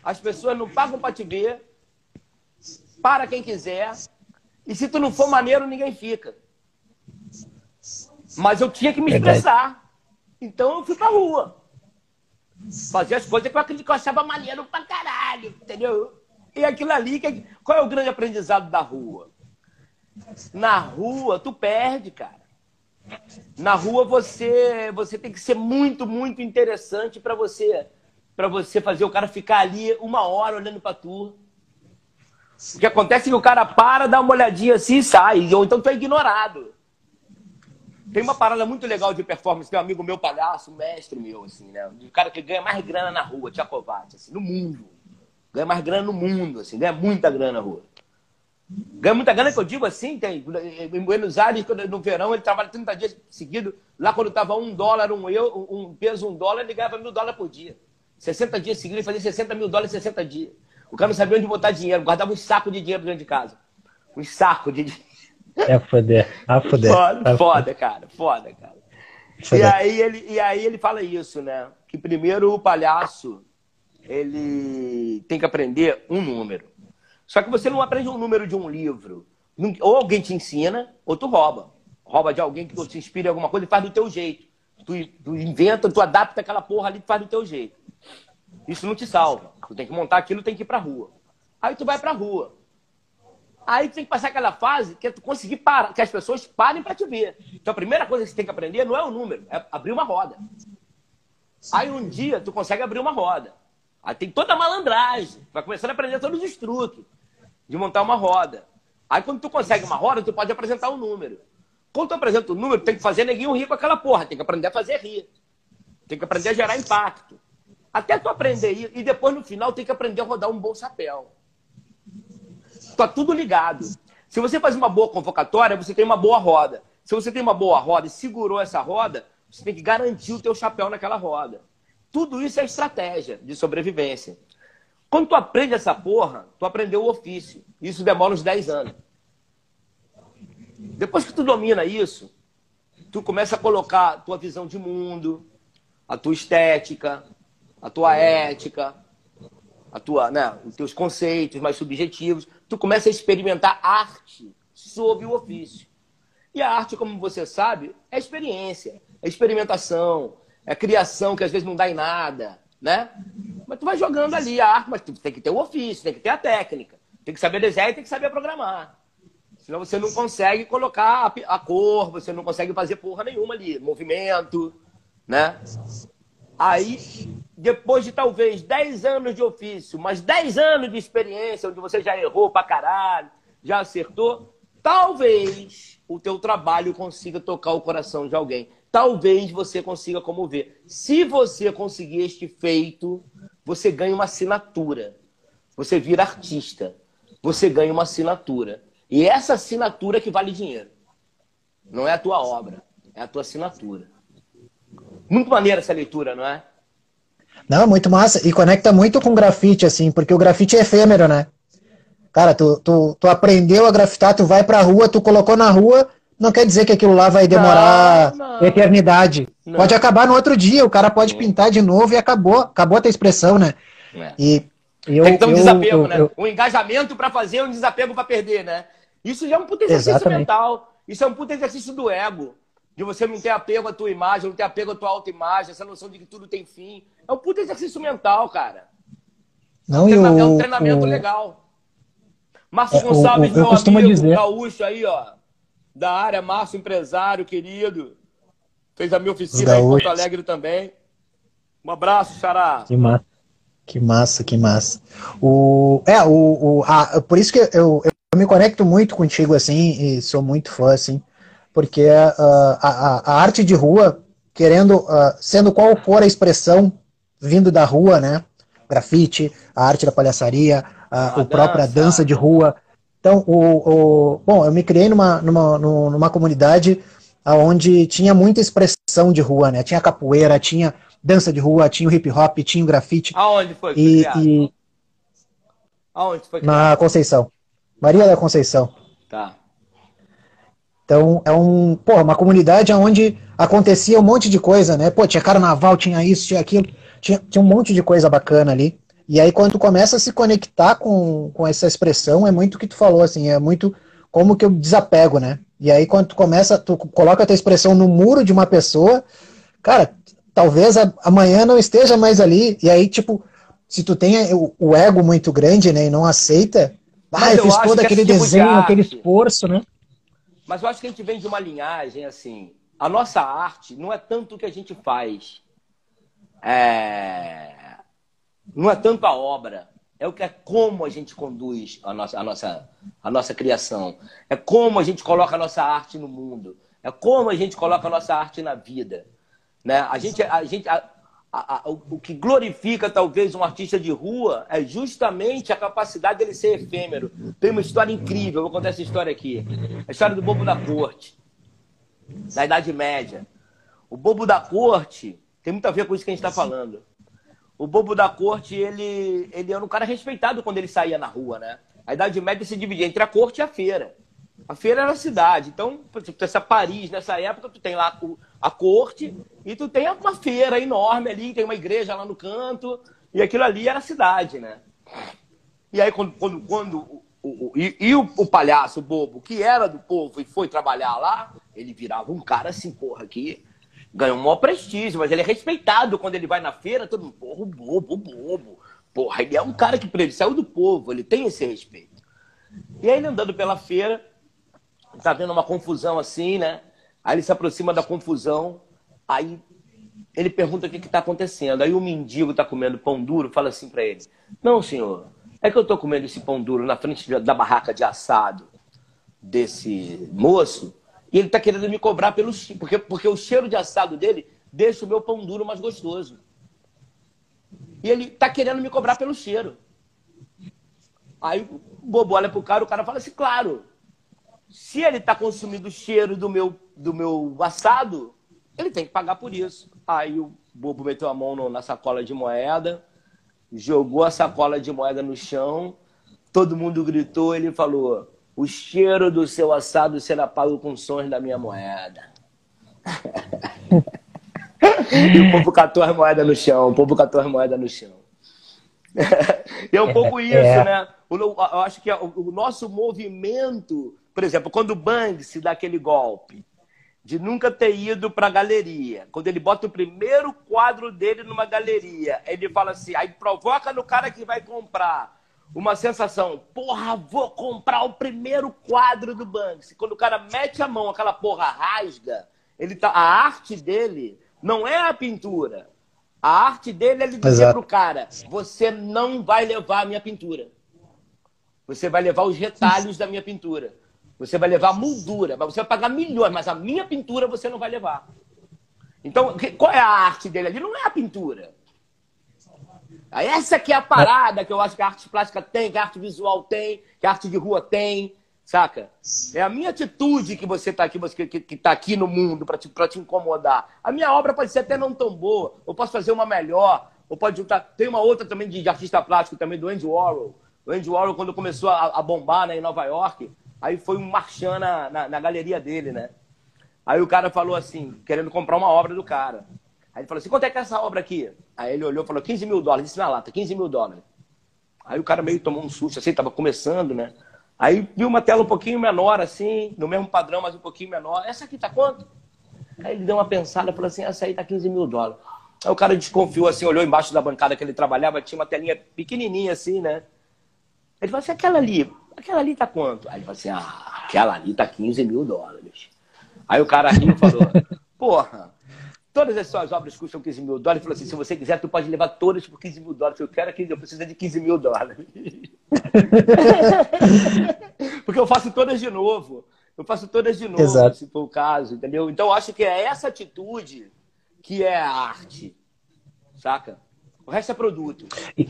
As pessoas não pagam para te ver para quem quiser. E se tu não for maneiro, ninguém fica. Mas eu tinha que me expressar. Então eu fui pra rua. Fazia as coisas que eu, que eu achava maneiro pra caralho, entendeu? E aquilo ali, que, qual é o grande aprendizado da rua? Na rua, tu perde, cara. Na rua você você tem que ser muito, muito interessante para você para você fazer o cara ficar ali uma hora olhando para tu. O que acontece é que o cara para, dá uma olhadinha assim e sai. Ou então tu é ignorado. Tem uma parada muito legal de performance, tem um amigo meu, palhaço, um mestre meu, assim, né? O cara que ganha mais grana na rua, Tchacovati, assim, no mundo. Ganha mais grana no mundo, assim, ganha muita grana na rua. Ganha muita grana, que eu digo assim, tem, em Buenos Aires, no verão, ele trabalha 30 dias seguidos. Lá quando tava um dólar, um, eu, um peso, um dólar, ele ganhava mil dólares por dia. 60 dias seguidos, ele fazia 60 mil dólares em 60 dias. O cara não sabia onde botar dinheiro, guardava um saco de dinheiro dentro de casa. Um saco de dinheiro. É foder. Ah, foder. Foda, é foda, cara. Foda, cara. E aí, ele, e aí ele fala isso, né? Que primeiro o palhaço ele tem que aprender um número. Só que você não aprende um número de um livro. Ou alguém te ensina, ou tu rouba. Rouba de alguém que te inspira em alguma coisa e faz do teu jeito. Tu, tu inventa, tu adapta aquela porra ali e faz do teu jeito. Isso não te salva. Tu tem que montar aquilo, tem que ir pra rua. Aí tu vai pra rua. Aí tu tem que passar aquela fase que é tu conseguir parar, que as pessoas parem para te ver. Então a primeira coisa que você tem que aprender não é o número, é abrir uma roda. Aí um dia tu consegue abrir uma roda. Aí tem toda a malandragem. Vai começando a aprender todos os truques de montar uma roda. Aí quando tu consegue uma roda, tu pode apresentar um número. Quando tu apresenta o um número, tem que fazer neguinho rir com aquela porra. Tem que aprender a fazer rir. Tem que aprender a gerar impacto. Até tu aprender isso. E depois, no final, tem que aprender a rodar um bom chapéu. Tá tudo ligado. Se você faz uma boa convocatória, você tem uma boa roda. Se você tem uma boa roda e segurou essa roda, você tem que garantir o teu chapéu naquela roda. Tudo isso é estratégia de sobrevivência. Quando tu aprende essa porra, tu aprendeu o ofício. Isso demora uns 10 anos. Depois que tu domina isso, tu começa a colocar a tua visão de mundo, a tua estética, a tua ética, a tua, né, os teus conceitos mais subjetivos. Tu começa a experimentar arte sob o ofício. E a arte, como você sabe, é experiência, é experimentação, é criação que às vezes não dá em nada, né? Mas tu vai jogando ali a arte, mas tu tem que ter o ofício, tem que ter a técnica, tem que saber desenhar e tem que saber programar. Senão você não consegue colocar a, cor, você não consegue fazer porra nenhuma ali, movimento, né? Aí, depois de talvez 10 anos de ofício, mas 10 anos de experiência, onde você já errou pra caralho, já acertou, talvez o teu trabalho consiga tocar o coração de alguém. Talvez você consiga comover. Se você conseguir este feito, você ganha uma assinatura. Você vira artista. Você ganha uma assinatura. E essa assinatura que vale dinheiro. Não é a tua obra, é a tua assinatura. Muito maneira essa leitura, não é? Não, muito massa. E conecta muito com grafite, assim, porque o grafite é efêmero, né? Cara, tu, tu, tu aprendeu a grafitar, tu vai pra rua, tu colocou na rua, não quer dizer que aquilo lá vai demorar não, não. eternidade. Não. Pode acabar no outro dia, o cara pode pintar de novo e acabou, acabou a tua expressão, né? É. E eu, Tem que ter um eu, desapego, eu, né? Eu, um engajamento para fazer, um desapego para perder, né? Isso já é um puta exercício Exatamente. mental. Isso é um puta exercício do ego. De você não ter apego à tua imagem, não ter apego à tua autoimagem, essa noção de que tudo tem fim. É um puta exercício mental, cara. Não, é um, treinamento, é um treinamento legal. Márcio é, Gonçalves, meu amigo, dizer... gaúcho aí, ó. Da área, Márcio, empresário, querido. Fez a minha oficina em Porto Alegre também. Um abraço, Xará. Que massa. Que massa, que massa. O, é, o, o, a, por isso que eu, eu me conecto muito contigo, assim, e sou muito fã, assim, porque uh, a, a, arte de rua, querendo, uh, sendo qual for a expressão vindo da rua, né? Grafite, a arte da palhaçaria, a, a própria dança. dança de rua. Então, o, o, bom, eu me criei numa, numa, numa comunidade onde tinha muita expressão de rua, né? Tinha capoeira, tinha dança de rua, tinha hip hop, tinha o grafite. Aonde foi? E, e... Aonde foi? Na Conceição. Maria da Conceição. Tá. Então, é um, pô, uma comunidade onde acontecia um monte de coisa, né? Pô, tinha carnaval, tinha isso, tinha aquilo, tinha, tinha um monte de coisa bacana ali. E aí, quando tu começa a se conectar com, com essa expressão, é muito o que tu falou, assim, é muito como que eu desapego, né? E aí, quando tu começa, tu coloca a tua expressão no muro de uma pessoa, cara, talvez amanhã não esteja mais ali. E aí, tipo, se tu tem o, o ego muito grande, né, e não aceita, ah, eu fiz todo aquele tipo desenho, de aquele esforço, né? Mas eu acho que a gente vem de uma linhagem assim. A nossa arte não é tanto o que a gente faz. É... Não é tanto a obra. É o que é como a gente conduz a nossa, a, nossa, a nossa criação. É como a gente coloca a nossa arte no mundo. É como a gente coloca a nossa arte na vida. Né? A gente, a gente, a, a, a, o que glorifica talvez um artista de rua é justamente a capacidade dele ser efêmero. Tem uma história incrível, vou contar essa história aqui. A história do Bobo da Corte, da Idade Média. O Bobo da Corte tem muito a ver com isso que a gente está falando. O Bobo da Corte, ele, ele era um cara respeitado quando ele saía na rua, né? A Idade Média se dividia entre a corte e a feira. A feira era a cidade. Então, exemplo, essa Paris, nessa época, tu tem lá a corte e tu tem uma feira enorme ali, tem uma igreja lá no canto, e aquilo ali era a cidade, né? E aí, quando, quando, quando o, o, e, e o, o, palhaço, bobo, que era do povo e foi trabalhar lá, ele virava um cara assim, porra, que ganhou um maior prestígio, mas ele é respeitado quando ele vai na feira, todo mundo, porra, bobo, bobo. Porra, ele é um cara que ele saiu do povo, ele tem esse respeito. E aí, ele andando pela feira, tá vendo uma confusão assim, né? Aí ele se aproxima da confusão, aí ele pergunta o que está acontecendo. Aí o mendigo está comendo pão duro, fala assim para ele: Não, senhor, é que eu estou comendo esse pão duro na frente da barraca de assado desse moço e ele está querendo me cobrar pelo porque porque o cheiro de assado dele deixa o meu pão duro mais gostoso. E ele está querendo me cobrar pelo cheiro. Aí o bobo olha pro cara, o cara fala assim, claro, se ele está consumindo o cheiro do meu, do meu assado, ele tem que pagar por isso. Aí o bobo meteu a mão na sacola de moeda, jogou a sacola de moeda no chão, todo mundo gritou, ele falou: O cheiro do seu assado será pago com sons da minha moeda. e o povo catou as moedas no chão, o povo catou as moedas no chão. é um pouco isso, é. né? Eu acho que é o nosso movimento, por exemplo, quando o Banksy dá aquele golpe, de nunca ter ido para a galeria. Quando ele bota o primeiro quadro dele numa galeria, ele fala assim, aí provoca no cara que vai comprar uma sensação, porra, vou comprar o primeiro quadro do Banksy. Quando o cara mete a mão, aquela porra rasga, ele tá, a arte dele não é a pintura. A arte dele é ele dizer pro cara, você não vai levar a minha pintura. Você vai levar os retalhos da minha pintura. Você vai levar a moldura, você vai pagar milhões, mas a minha pintura você não vai levar. Então, qual é a arte dele ali? Não é a pintura. Essa que é a parada que eu acho que a arte plástica tem, que a arte visual tem, que a arte de rua tem, saca? É a minha atitude que você está aqui, você que, que tá aqui no mundo para te, te incomodar. A minha obra pode ser até não tão boa, eu posso fazer uma melhor, ou pode juntar. Tem uma outra também de, de artista plástico também do Andy Warhol. O Andy Warhol quando começou a, a bombar né, em Nova York, Aí foi um marchand na, na, na, galeria dele, né? Aí o cara falou assim, querendo comprar uma obra do cara. Aí ele falou assim, quanto é que é essa obra aqui? Aí ele olhou e falou, 15 mil dólares, disse na lata, 15 mil dólares. Aí o cara meio tomou um susto, assim, tava começando, né? Aí viu uma tela um pouquinho menor, assim, no mesmo padrão, mas um pouquinho menor. Essa aqui tá quanto? Aí ele deu uma pensada falou assim, essa aí tá 15 mil dólares. Aí o cara desconfiou, assim, olhou embaixo da bancada que ele trabalhava, tinha uma telinha pequenininha, assim, né? Ele falou assim, aquela ali, aquela ali tá quanto? Aí ele falou assim, ah, aquela ali tá 15 mil dólares. Aí o cara riu e falou, porra, todas as suas obras custam 15 mil dólares. Ele falou assim, se você quiser, tu pode levar todas por 15 mil dólares. Eu quero 15, eu preciso de 15 mil dólares. Porque eu faço todas de novo. Eu faço todas de novo, Exato. se for o caso, entendeu? Então, eu acho que é essa atitude que é a arte, saca? O resto é produto. E,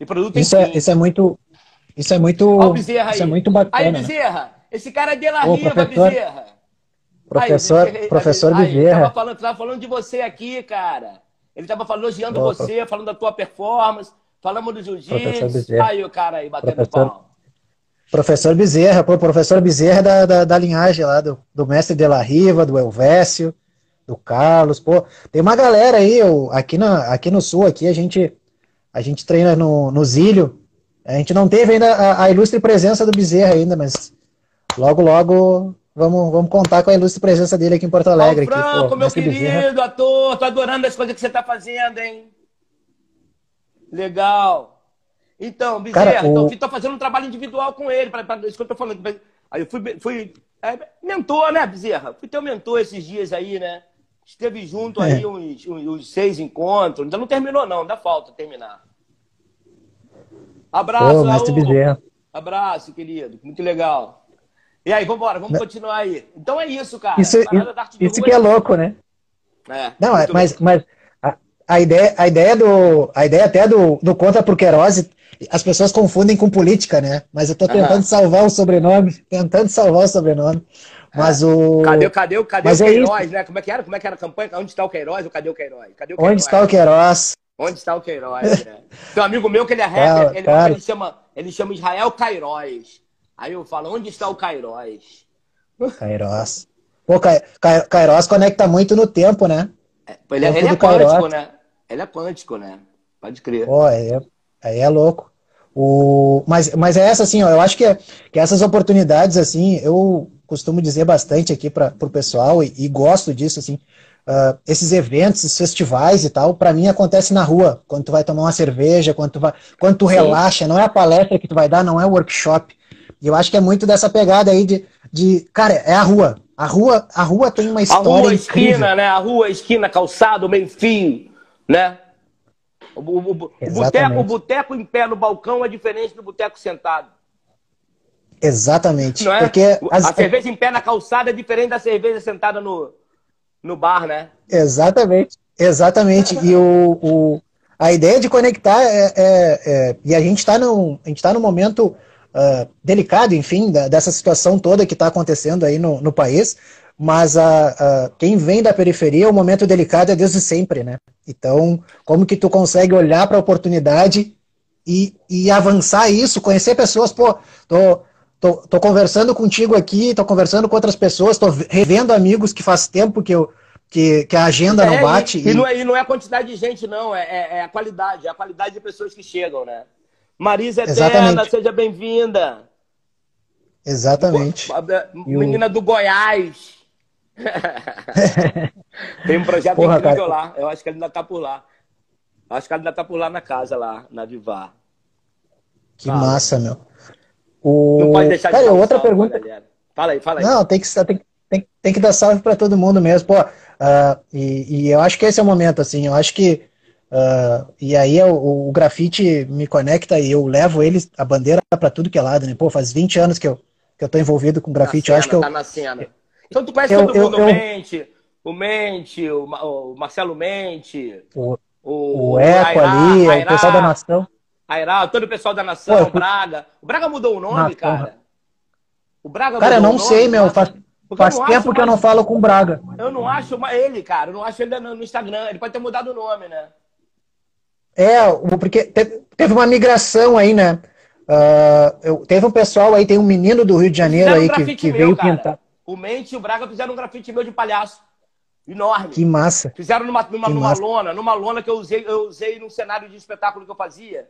e produto isso, é, isso é muito isso é muito, isso é muito bacana. Aí, né? Bezerra, né? esse cara é de la Riva, Bezerra. Professor, aí, professor aí, Bezerra. Tava falando, tava falando de você aqui, cara. Ele tava falando, elogiando você, falando da tua performance, falamos do jiu-jitsu. Aí o cara aí batendo professor, pau. Professor Bezerra, pô, professor Bezerra da, da, da, linhagem lá, do, do mestre de la Riva, do Elvésio, do Carlos, pô. Tem uma galera aí, eu, aqui, na, aqui no sul, aqui a gente, a gente treina no, no Zílio, a gente não teve ainda a, a, ilustre presença do Bezerra ainda, mas logo, logo vamos, vamos contar com a ilustre presença dele aqui em Porto Alegre. Ô, Franco, aqui, pô, meu querido Bezerra. ator, tô adorando as coisas que você tá fazendo, hein? Legal. Então, Bezerra, Cara, o... tô, tô, fazendo um trabalho individual com ele, para isso que eu tô falando. Aí eu fui, fui é, mentor, né, Bezerra? Fui teu mentor esses dias aí, né? Esteve junto é. aí uns, uns, uns seis encontros. Ainda não terminou, não, ainda falta terminar. Abraço, Ô, mestre Bezerra. Abraço, querido. Muito legal. E aí, vamos embora, vamos continuar aí. Então é isso, cara. Isso, isso que é louco, né? É, Não, é, mas, mas a, a, ideia, a ideia do. A ideia até do, do contra pro Queiroz, as pessoas confundem com política, né? Mas eu tô tentando salvar o sobrenome, tentando salvar o sobrenome. Mas é. o. Cadê, cadê, cadê mas o é Queiroz, é né? Como é que era? Como é que era a campanha? Onde está o Queiroz ou cadê o Queiroz? Cadê o Queiroz? Onde está o Queiroz? Onde está o Queiroz, né? Tem um amigo meu que ele é rapper, ele, ele, chama, ele chama Israel Queiroz. Aí eu falo, onde está o Queiroz? Queiroz. Pô, Queiroz conecta muito no tempo, né? É, ele, é, ele é quântico, né? Ele é quântico, né? Pode crer. Pô, aí é, aí é louco. O, mas, mas é essa, assim, ó, eu acho que, que essas oportunidades, assim, eu costumo dizer bastante aqui para o pessoal e, e, gosto disso, assim, Uh, esses eventos, esses festivais e tal, para mim acontece na rua, quando tu vai tomar uma cerveja, quando tu, vai, quando tu relaxa, não é a palestra que tu vai dar, não é o workshop. E eu acho que é muito dessa pegada aí de, de cara, é a rua. A rua, a rua tem uma A história rua, a incrível. esquina, né? A rua, esquina, calçado, meio fio, né? O, o, o, boteco, o boteco em pé no balcão é diferente do boteco sentado. Exatamente. É? Porque as- A cerveja em pé na calçada é diferente da cerveja sentada no, no bar, né? Exatamente, exatamente. E o, o- a ideia de conectar é, é- é- e a gente está num, a gente tá num momento ah, delicado, enfim, da- dessa situação toda que está acontecendo aí no, no país, mas a, a- quem vem da periferia, o momento delicado é desde sempre, né? Então, como que tu consegue olhar para a oportunidade e, e avançar isso, conhecer pessoas, pô, tô, tô, tô conversando contigo aqui, tô conversando com outras pessoas, tô revendo amigos que faz tempo que, eu, que, que a agenda não É, bate. E, e não é, e não é a quantidade de gente, não. É, é- é a qualidade. É a qualidade de pessoas que chegam, né? Marisa Eterna, Exatamente. seja bem-vinda. Exatamente. E o- Menina do Goiás. Tem um projeto Porra, incrível cara. lá. Eu acho que ele ainda tá por lá. Acho que ele ainda tá por lá na casa, lá, na Vivar. Que massa, meu. O... Não pode deixar de Cara, um outra salve pergunta. galera. Fala aí, fala aí. Não, tem que, tem, tem, tem que dar salve para todo mundo mesmo. Pô, ah, e, e eu acho que esse é o momento, assim. Eu acho que. Ah, e aí é o, o grafite me conecta e eu levo eles, a bandeira para tudo que é lado, né? Pô, faz 20 anos que eu, que eu tô envolvido com grafite. na eu acho que eu. cena, tá na cena. Então tu conhece eu- todo eu- mundo, eu- o Mente, o Mente, o, o Marcelo Mente, O, o, o Eco Airá, ali, Airá, o pessoal da nação. Airá, todo o pessoal da nação, Pô, fui- Braga. O Braga mudou o nome, Nação. cara? O Braga Cara, eu não o nome, sei, meu. Faz, porque faz tempo que eu não mais- falo com o Braga. Eu não acho mais ele, cara. Eu não acho ele no Instagram. Ele pode ter mudado o nome, né? É, porque te- teve uma migração aí, né? Ah, eu- teve um pessoal aí, tem um menino do Rio de Janeiro Fizeram um aí que, grafite que meu, veio cara. pintar. O Mente e o Braga fizeram um grafite meu de palhaço. Enorme. Que massa. Fizeram numa, numa, Que numa massa. lona, numa lona que eu usei, eu usei num cenário de espetáculo que eu fazia.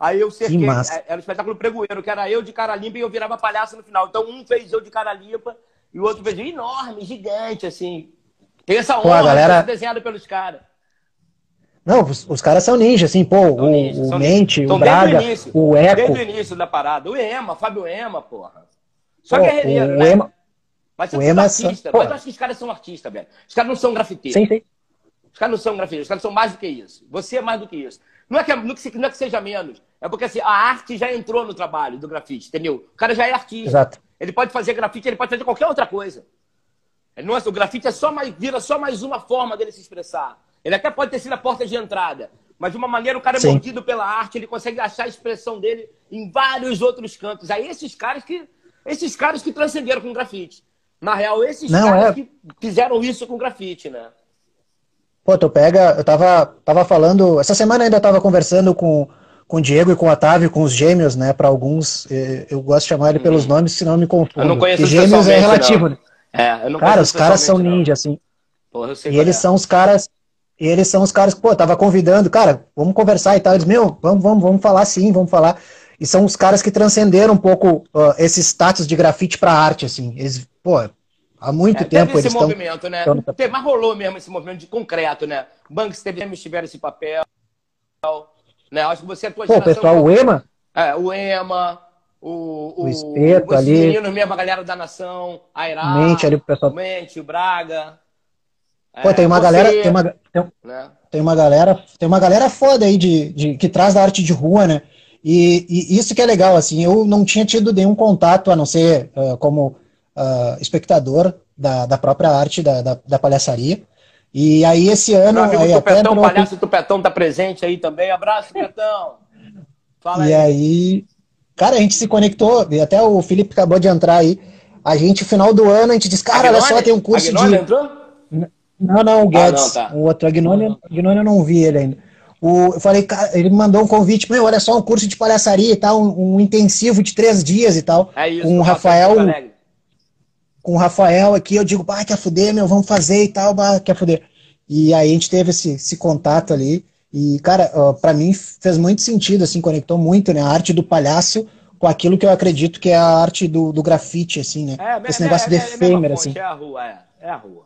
Aí eu cerquei, Que massa. é, era um espetáculo pregoeiro, que era eu de cara limpa e eu virava palhaço no final. Então um fez eu de cara limpa e o outro fez enorme, gigante, assim. Tem essa Pô, honra a galera- de ser desenhado pelos caras. Não, os, os caras são ninja, assim, pô, São o, ninjas, o Mente, ninjas. o Então, desde Braga, início, o Eco. Desde o início da parada. O Ema, Fábio Ema, porra. Só Pô, guerreiro, o né? Ema- Mas o Ema é artistas. só- Mas eu acho que os caras são artistas, velho. Os caras não são grafiteiros. Sim, sim. Os caras não são grafiteiros, os caras são mais do que isso. Você é mais do que isso. Não é que, não, é que, não é que seja menos. É porque assim, a arte já entrou no trabalho do grafite, entendeu? O cara já é artista. Exato. Ele pode fazer grafite, ele pode fazer qualquer outra coisa. Ele não é- o grafite é só mais, vira só mais uma forma dele se expressar. Ele até pode ter sido a porta de entrada. Mas de uma maneira o cara é Sim. mordido pela arte, ele consegue achar a expressão dele em vários outros cantos. Aí esses caras que. Esses caras que transcenderam com grafite. Na real, esses Não, caras é. que fizeram isso com grafite, né? Pô, tu pega, eu tava, tava falando, essa semana ainda tava conversando com, com o Diego e com o Otávio, com os gêmeos, né, para alguns, eh, eu gosto de chamar ele pelos nomes, senão me confundo. Eu não conheço eles gêmeos é relativo, não. né? É, eu não Cara, os caras são pessoalmente, não. ninja, assim. Porra, eu sei E eles é. são os caras, e eles são os caras que, pô, tava convidando, cara, vamos conversar e tal. Eles, meu, vamos, vamos, vamos falar sim, vamos falar. E são os caras que transcenderam um pouco ó, esse status de grafite pra arte, assim. Eles, pô, há muito É, tempo teve esse eles estão. movimento, né? estão no- Teve, mas rolou mesmo esse movimento de concreto, né? Banks teve, tiveram esse papel. Né? Acho que você, a tua Pô, o geração- pessoal, o Ema, É, o Ema, o, O Espeto os ali. meninos mesmo, a galera da nação, a Irá, o Mente ali, o pessoal. o Mente, o Braga. Pô, É, tem uma você, galera, tem uma, tem, né? tem uma galera, tem uma galera foda aí de, de que traz da arte de rua, né? E, e isso que é legal, assim, eu não tinha tido nenhum contato, a não ser ah, como ah, espectador da, da própria arte da, da, da palhaçaria. E aí esse ano, Meu amigo aí Tupetão, entrou- palhaço Tupetão tá presente aí também. Abraço, Tupetão. Fala E aí. aí, cara, a gente se conectou, e até o Felipe acabou de entrar aí. A gente, final do ano, a gente disse, cara, olha só, tem um curso Agnone de. entrou? Não, não, o Guedes. Ah, não, tá. O outro Agnone, Agnone eu não vi ele ainda. O, eu falei, cara, ele me mandou um convite, meu, olha só, um curso de palhaçaria e tal, um, um intensivo de três dias e tal. É isso. com o Rafael, com o Rafael aqui, eu digo, bah, quer fuder, meu, vamos fazer e tal, bah, quer fuder. E aí a gente teve esse, esse contato ali. E, cara, ó, pra mim fez muito sentido, assim, conectou muito, né? A arte do palhaço com aquilo que eu acredito que é a arte do, do grafite, assim, né? É, Esse é, negócio é, de é a efêmero, fonte, assim. É a rua, é. É a rua.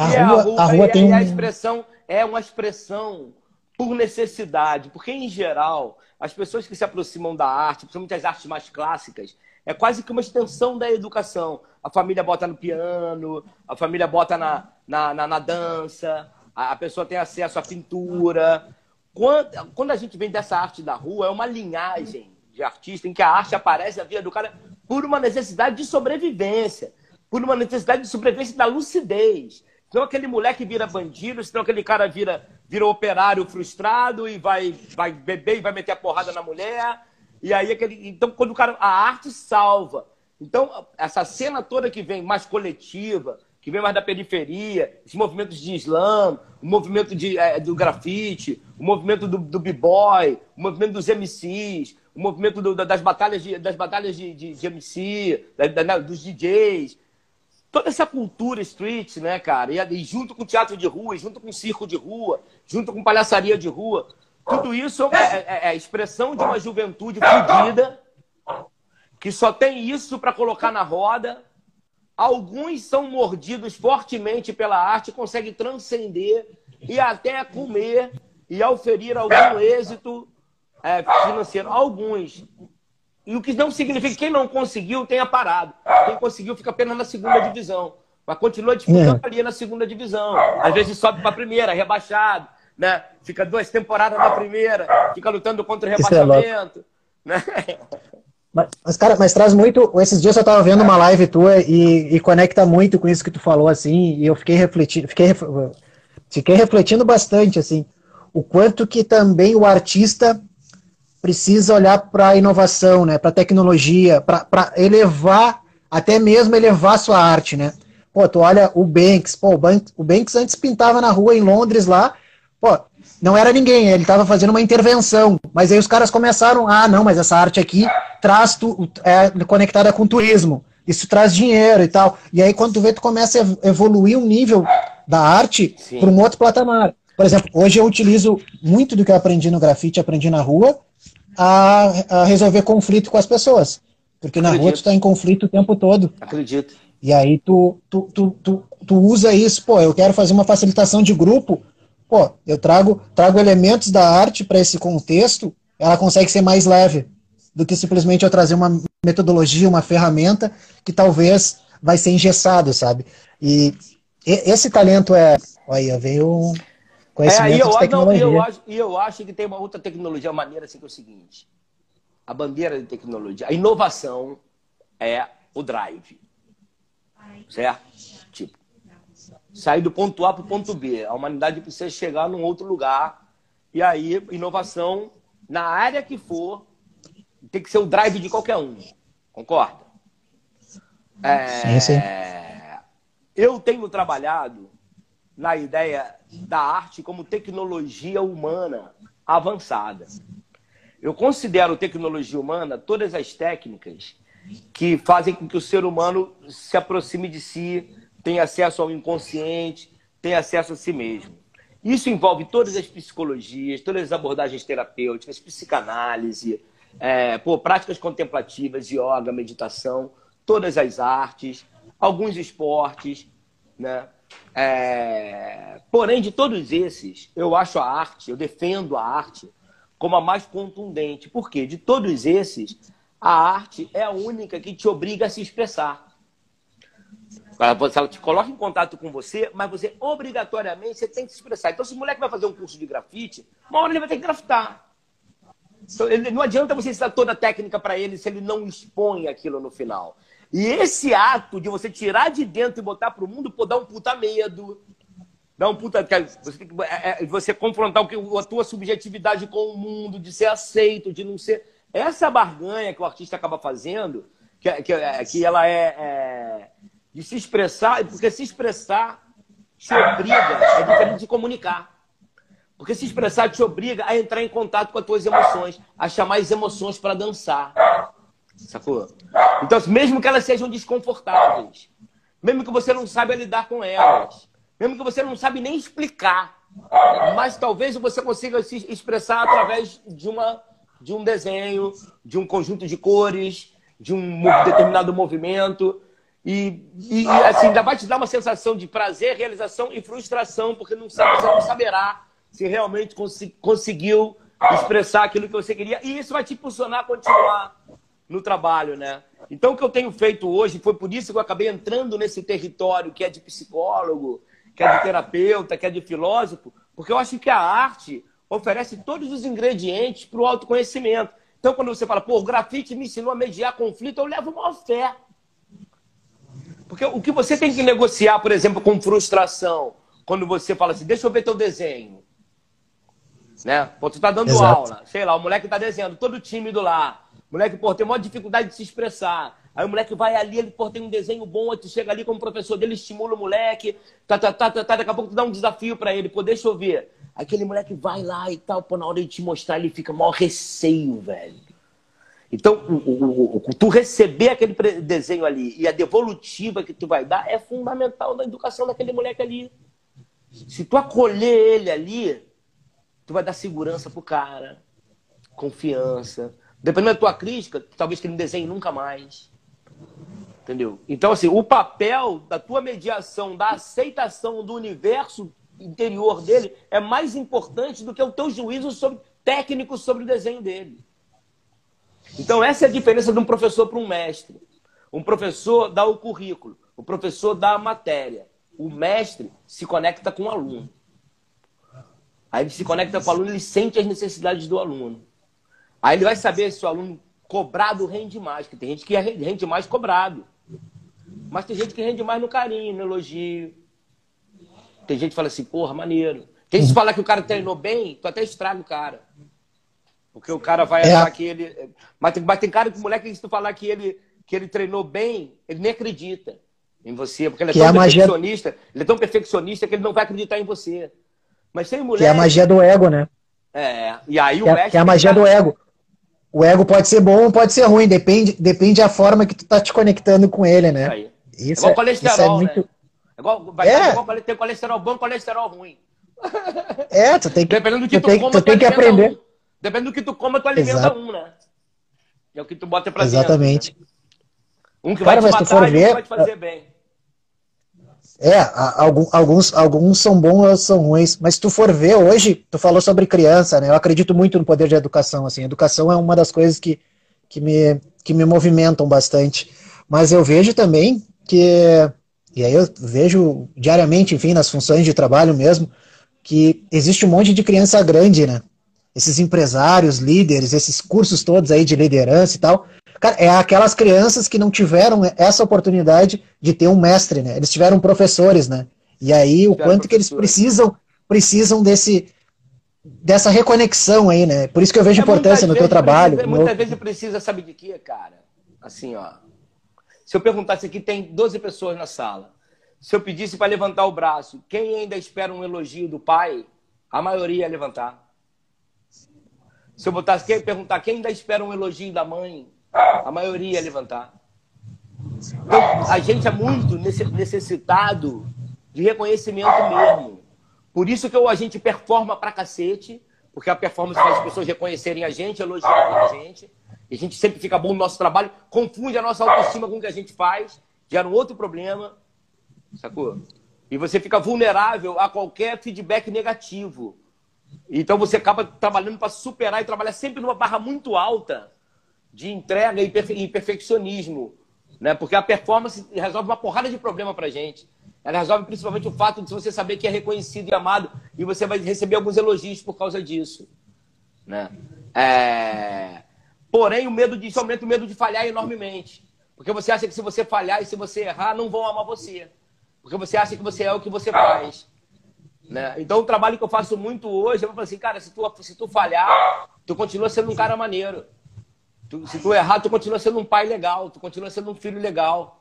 A E é rua, a rua e- tem e a expressão é uma expressão por necessidade, porque em geral as pessoas que se aproximam da arte, principalmente as artes mais clássicas, é quase que uma extensão da educação. a família bota no piano, a família bota na, na, na, na dança, a, a, pessoa tem acesso à pintura. Quando, quando a gente vem dessa arte da rua, é uma linhagem de artista em que a arte aparece na vida do cara por uma necessidade de sobrevivência, por uma necessidade de sobrevivência da lucidez. Senão aquele moleque vira bandido, senão aquele cara vira, vira operário frustrado e vai, vai beber e vai meter a porrada na mulher. E aí aquele. Então, quando o cara. A arte salva. Então, essa cena toda que vem mais coletiva, que vem mais da periferia, esses movimentos de slam, o movimento de, é, do grafite, o movimento do, do b-boy, o movimento dos MCs, o movimento do, das batalhas de, das batalhas de, de, de MC, da, da, dos DJs, toda essa cultura street, né, cara? E, junto com teatro de rua, junto com circo de rua, junto com palhaçaria de rua, tudo isso é, é, é a expressão de uma juventude fodida que só tem isso para colocar na roda. Alguns são mordidos fortemente pela arte, conseguem transcender e até comer e auferir algum êxito é, financeiro. Alguns e o que não significa que quem não conseguiu tenha parado. Quem conseguiu fica apenas na segunda divisão. Mas continua disputando é. ali na segunda divisão. Às vezes sobe para a primeira, rebaixado. Né? Fica duas temporadas na primeira, fica lutando contra o é rebaixamento. É né? Mas, mas, cara, mas traz muito. Esses dias eu estava vendo uma live tua e, e, conecta muito com isso que tu falou, assim, e eu fiquei refletindo, fiquei, fiquei refletindo bastante, assim, o quanto que também o artista precisa olhar para a inovação, né, para a tecnologia, para elevar, até mesmo elevar a sua arte, né? Pô, tu olha o Banks, pô, o Banks, o Banks antes pintava na rua em Londres lá, pô, não era ninguém, ele estava fazendo uma intervenção, mas aí os caras começaram, ah, não, mas essa arte aqui traz tu, é conectada com turismo, isso traz dinheiro e tal, e aí quando tu vê, tu começa a evoluir um nível da arte para um outro patamar. Por exemplo, hoje eu utilizo muito do que eu aprendi no grafite, aprendi na rua, a, a resolver conflito com as pessoas. Porque na Acredito. rua tu está em conflito o tempo todo. Acredito. E aí tu, tu, tu, tu, tu usa isso, pô, eu quero fazer uma facilitação de grupo, pô, eu trago, trago elementos da arte para esse contexto, ela consegue ser mais leve do que simplesmente eu trazer uma metodologia, uma ferramenta que talvez vai ser engessado, sabe? E esse talento é. Olha, veio Conhecimento é, e eu, tecnologia. Não, eu acho, e eu acho que tem uma outra tecnologia maneira assim que é o seguinte. A bandeira de tecnologia, a inovação é o drive. Certo? Tipo, sair do ponto A para o ponto B. A humanidade precisa chegar num outro lugar. E aí, inovação, na área que for, tem que ser o drive de qualquer um. Concorda? É, sim, sim. Eu tenho trabalhado na ideia da arte como tecnologia humana avançada. Eu considero tecnologia humana todas as técnicas que fazem com que o ser humano se aproxime de si, tenha acesso ao inconsciente, tenha acesso a si mesmo. Isso envolve todas as psicologias, todas as abordagens terapêuticas, psicanálise, é, pô, práticas contemplativas, yoga, meditação, todas as artes, alguns esportes, né? É... Porém, de todos esses, eu acho a arte, eu defendo a arte como a mais contundente. Por quê? De todos esses, a arte é a única que te obriga a se expressar. Ela te coloca em contato com você, mas você obrigatoriamente você tem que se expressar. Então, se o moleque vai fazer um curso de grafite, uma hora ele vai ter que grafitar. Então, ele, não adianta você ensinar toda a técnica para ele se ele não expõe aquilo no final. E esse ato de você tirar de dentro e botar para o mundo, pô, dá um puta medo. Dá um puta. Você, tem que, é, é, você confrontar o que, a tua subjetividade com o mundo, de ser aceito, de não ser. Essa barganha que o artista acaba fazendo, que, que, é, que ela é, é de se expressar, porque se expressar te obriga, é diferente de comunicar. Porque se expressar te obriga a entrar em contato com as tuas emoções, a chamar as emoções para dançar. Sacou? Então, assim, mesmo que elas sejam desconfortáveis, mesmo que você não saiba lidar com elas, mesmo que você não sabe nem explicar, mas talvez você consiga se expressar através de, uma, de um desenho, de um conjunto de cores, de um determinado movimento. E, e assim, ainda vai te dar uma sensação de prazer, realização e frustração, porque não sabe, você não saberá se realmente cons conseguiu expressar aquilo que você queria. E isso vai te impulsionar a continuar no trabalho, né? Então, o que eu tenho feito hoje, foi por isso que eu acabei entrando nesse território que é de psicólogo, que é de terapeuta, que é de filósofo, porque eu acho que a arte oferece todos os ingredientes para o autoconhecimento. Então, quando você fala, pô, o grafite me ensinou a mediar conflito, eu levo uma fé. Porque o que você tem que negociar, por exemplo, com frustração, quando você fala assim, deixa eu ver teu desenho. Né? Pô, tu tá dando Exato. aula, sei lá, o moleque tá desenhando, todo tímido lá. Moleque, pô, tem maior dificuldade de se expressar. Aí o moleque vai ali, ele pô, tem um desenho bom, aí tu chega ali como professor dele, estimula o moleque, tá, tá, tá, tá, tá daqui a pouco tu dá um desafio para ele, pô, deixa eu ver. Aquele moleque vai lá e tal, pô, na hora de te mostrar, ele fica maior receio, velho. Então, o, o, o, tu receber aquele desenho ali e a devolutiva que tu vai dar é fundamental na educação daquele moleque ali. Se tu acolher ele ali, tu vai dar segurança pro cara, confiança. Dependendo da tua crítica, talvez que ele não desenhe nunca mais. Entendeu? Então, assim, o papel da tua mediação, da aceitação do universo interior dele é mais importante do que o teu juízo sobre, técnico sobre o desenho dele. Então, essa é a diferença de um professor para um mestre. Um professor dá o currículo, o professor dá a matéria. O mestre se conecta com o aluno. Aí ele se conecta com o aluno, ele sente as necessidades do aluno. Aí ele vai saber se o aluno cobrado rende mais, porque tem gente que rende mais cobrado. Mas tem gente que rende mais no carinho, no elogio. Tem gente que fala assim, porra, maneiro. Tem gente que fala que o cara treinou bem, tu até estraga o cara. Porque o cara vai é. achar que ele. Mas tem, mas tem cara que o moleque, se tu falar que ele, que ele treinou bem, ele nem acredita em você. Porque ele é que tão é perfeccionista. Magia... Ele é tão perfeccionista que ele não vai acreditar em você. Mas sem mulher. Que é a magia do ego, né? É. E aí o que, é, que é a magia do ego. O ego pode ser bom ou pode ser ruim, depende, depende da forma que tu tá te conectando com ele, né? Aí. Isso é igual colesterol, isso é muito... né? É igual, vai é. igual ter colesterol bom colesterol ruim. É, tu tem que, Dependendo do que tu, tu tem, coma, tu tem que aprender. Um. Dependendo do que tu coma, tu alimenta Exato. um, né? É o que tu bota pra Exatamente. dentro. Né? Um que Cara, vai te matar for ver, um vai te fazer bem. É, alguns, alguns são bons, outros são ruins. Mas se tu for ver hoje, tu falou sobre criança, né? Eu acredito muito no poder de educação. Assim, educação é uma das coisas que, que, me, que me movimentam bastante. Mas eu vejo também que, e aí eu vejo diariamente, enfim, nas funções de trabalho mesmo, que existe um monte de criança grande, né? Esses empresários, líderes, esses cursos todos aí de liderança e tal, cara, é aquelas crianças que não tiveram essa oportunidade de ter um mestre, né? Eles tiveram professores, né? E aí o quanto que eles precisam precisam desse dessa reconexão aí, né? Por isso que eu vejo é, importância no teu trabalho. Precisa, muitas vezes precisa, sabe de quê, cara? Assim, ó. Se eu perguntasse aqui, tem 12 pessoas na sala. Se eu pedisse para levantar o braço, quem ainda espera um elogio do pai, a maioria ia levantar. Se eu botasse quem perguntar quem ainda espera um elogio da mãe, a maioria ia levantar. Então, a gente é muito necessitado de reconhecimento mesmo. Por isso que a gente performa pra cacete, porque a performance faz as pessoas reconhecerem a gente, elogiarem a gente. E a gente sempre fica bom no nosso trabalho, confunde a nossa autoestima com o que a gente faz, gera um outro problema, sacou? E você fica vulnerável a qualquer feedback negativo. Então você acaba trabalhando para superar e trabalhar sempre numa barra muito alta de entrega e, perfe perfeccionismo. Né? Porque a performance resolve uma porrada de problema para gente. Ela resolve principalmente o fato de você saber que é reconhecido e amado e você vai receber alguns elogios por causa disso. Né? É... Porém, o medo disso aumenta o medo de falhar enormemente. Porque você acha que se você falhar e se você errar, não vão amar você. Porque você acha que você é o que você faz. Né? Então, o trabalho que eu faço muito hoje, eu falar assim, cara, se tu, se tu falhar, tu continua sendo um cara maneiro. Tu, se tu errar, tu continua sendo um pai legal, tu continua sendo um filho legal.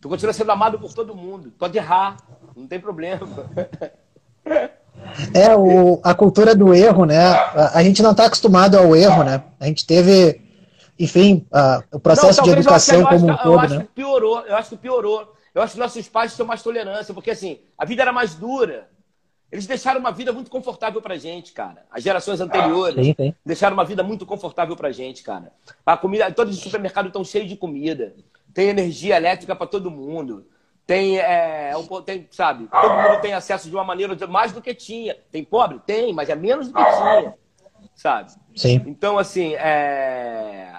Tu continua sendo amado por todo mundo. Pode errar, não tem problema. É, o, a cultura do erro, né? A, a gente não está acostumado ao erro, né? A gente teve, enfim, a, o processo não, de educação eu como um todo, eu né? acho que piorou, eu acho que piorou. Eu acho que nossos pais tinham mais tolerância, porque assim, a vida era mais dura. Eles deixaram uma vida muito confortável pra gente, cara. As gerações anteriores sim, sim. deixaram uma vida muito confortável pra gente, cara. A comida, todos os supermercados estão cheios de comida. Tem energia elétrica para todo mundo. Tem, é, tem, sabe, todo mundo tem acesso de uma maneira mais do que tinha. Tem pobre? Tem, mas é menos do que tinha. Sabe? Sim. Então, assim, é...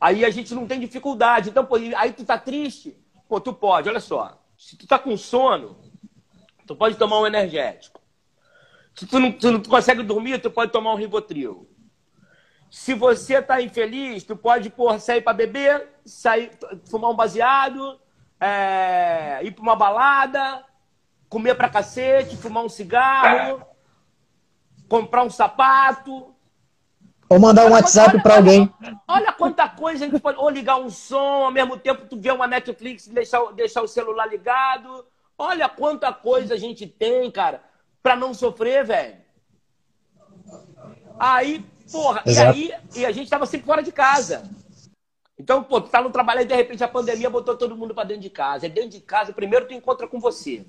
Aí a gente não tem dificuldade. Então, pô, aí tu tá triste, pô, tu pode, olha só. Se tu tá com sono, tu pode tomar um energético. Se tu não, tu não consegue dormir, tu pode tomar um Rivotril. Se você tá infeliz, tu pode pô, sair para beber, sair, fumar um baseado, é, ir para uma balada, comer pra cacete, fumar um cigarro, comprar um sapato. Ou mandar um WhatsApp para alguém. Olha quanta coisa a gente pode. Ou ligar um som, ao mesmo tempo tu vê uma Netflix e deixar, deixar o celular ligado. Olha quanta coisa a gente tem, cara, para não sofrer, velho. Aí, porra, Exato. e aí e a gente tava sempre fora de casa. Então, pô, tu tá no trabalho e de repente a pandemia botou todo mundo para dentro de casa. É dentro de casa, primeiro tu encontra com você.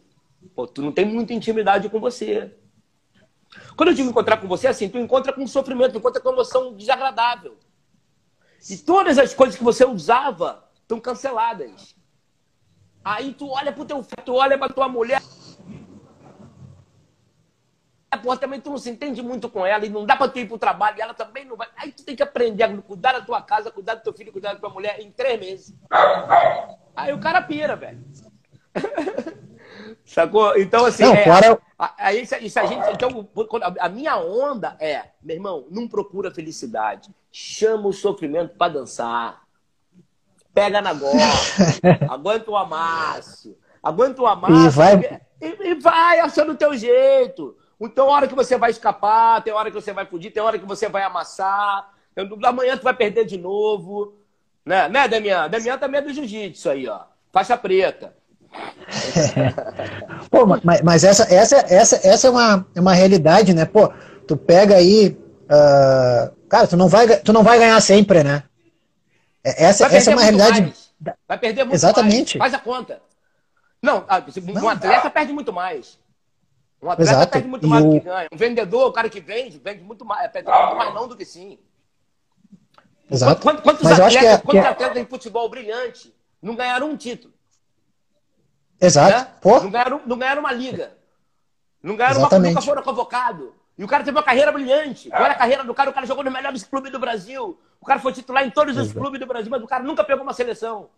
Pô, tu não tem muita intimidade com você. Quando eu digo encontrar com você, assim, tu encontra com sofrimento, tu encontra com emoção desagradável. E todas as coisas que você usava estão canceladas. Aí tu olha pro teu filho, tu olha pra tua mulher. Porra, também tu não se entende muito com ela e não dá pra tu ir pro trabalho e ela também não vai. Aí tu tem que aprender a cuidar da tua casa, cuidar do teu filho, cuidar da tua mulher em três meses. Aí o cara pira, velho. Sacou? Então, assim. Não, é, fora... aí, isso a gente, então, a minha onda é, meu irmão, não procura felicidade. Chama o sofrimento para dançar. Pega na gola. aguenta o amasso. Aguenta o amasso. E vai, e, e vai achando o teu jeito. Então, hora que você vai escapar, tem hora que você vai fugir, tem hora que você vai amassar. Amanhã tu vai perder de novo. Né, né Demian? Demian também é do jiu-jitsu aí, ó. Faixa preta. Pô, mas, mas, essa, essa, essa, essa é uma, é uma realidade, né? Pô, tu pega aí. Uh, cara, tu não, vai, tu não vai ganhar sempre, né? É, essa, essa é uma realidade. Mais. Vai perder muito Exatamente. mais. Faz a conta. Não, ah, um não, atleta perde muito mais. Um atleta Exato. perde muito mais do que ganha. Um vendedor, o cara que vende, vende muito mais. Perde muito mais não do que sim. Exato. Quantos, quantos atletas, é, quantos é... atletas em futebol brilhante não ganharam um título? Exato. Né? Não, ganharam, não ganharam uma liga. Não ganharam Exatamente. uma, nunca foram convocados. E o cara teve uma carreira brilhante. Olha a carreira do cara, o cara jogou nos melhores clubes do Brasil. O cara foi titular em todos os Exato. clubes do Brasil, mas o cara nunca pegou uma seleção.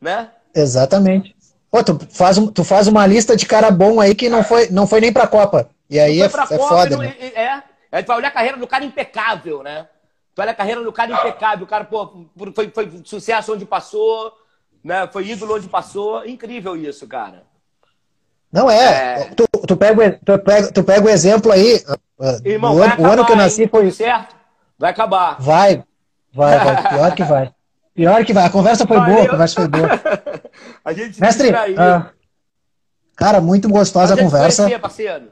Né? Exatamente. Pô, tu faz, tu faz uma lista de cara bom aí que não foi, não foi nem pra Copa. E aí é, é Copa, foda, né? É, é, tu vai olhar a carreira do cara impecável, né? Tu olha a carreira do cara impecável. O cara, pô, foi, foi sucesso onde passou, né? Foi ídolo onde passou. Incrível isso, cara. Não é. é... Tu, tu, pega, tu, pega, tu pega o exemplo aí. Uh, Irmão, o, ano, o ano que eu nasci foi. Certo? Vai acabar. Vai, vai, vai. Pior que vai. Pior que vai. A conversa foi Valeu. boa, a conversa foi boa. a gente Mestre, uh, cara, muito gostosa a conversa. Conhecer, parceiro.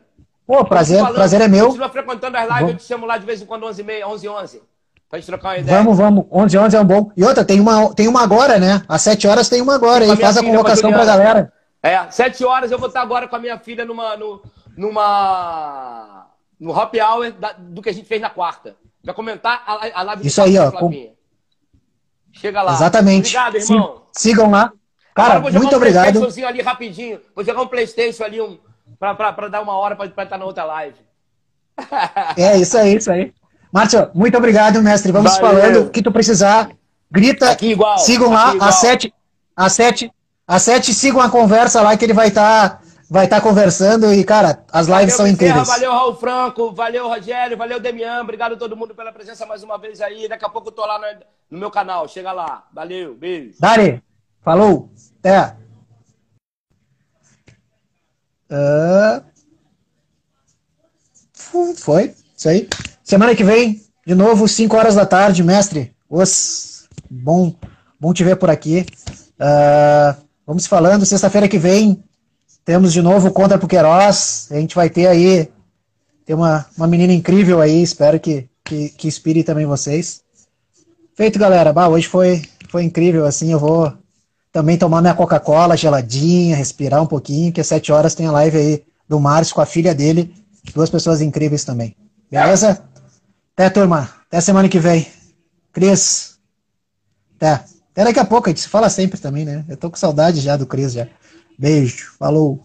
Pô, prazer, prazer é meu. Continua frequentando as lives, eu te chamo lá de vez em quando 11 h 11 11 Pra gente trocar uma ideia. Vamos, vamos. 11 11 é um bom. E outra, tem uma, tem uma agora, né? Às 7 horas tem uma agora. Aí faz a convocação pra galera. É, 7 horas eu vou estar agora com a minha filha numa. No, numa no happy hour da, do que a gente fez na quarta. Vai comentar a, a live Isso aí, ó. Com... Chega lá. Exatamente. Obrigado, irmão. sigam lá. Cara, muito um obrigado. Um ali rapidinho. Vou jogar um Playstation ali um, pra, pra, pra dar uma hora pra, pra estar na outra live. É, isso aí, isso aí. Márcio, muito obrigado, mestre. Vamos Valeu. falando. O que tu precisar, grita. Aqui igual. Sigam aqui lá, às sete, às sete, às sete sigam a conversa lá que ele vai estar tá, vai tá conversando e, cara, as lives valeu, são incríveis. Valeu, Raul Franco, valeu, Rogério, valeu, Demian, obrigado a todo mundo pela presença mais uma vez aí. Daqui a pouco eu tô lá no, no meu canal, chega lá. Valeu, beijo. Dari, falou, até. Uh... Foi, isso aí. Semana que vem, de novo, 5 horas da tarde, mestre. Os... Bom, bom te ver por aqui. Uh... Vamos falando, sexta-feira que vem temos de novo contra pro Queiroz. A gente vai ter aí tem uma, uma menina incrível aí, espero que, que, que inspire também vocês. Feito, galera. Bah, hoje foi, foi incrível, assim, eu vou também tomar minha Coca-Cola geladinha, respirar um pouquinho, que às sete horas tem a live aí do Márcio com a filha dele, duas pessoas incríveis também. Beleza? Até, turma. Até semana que vem. Cris. Até. Até daqui a pouco, a gente se fala sempre também, né? Eu tô com saudade já do Cris já. Beijo, falou.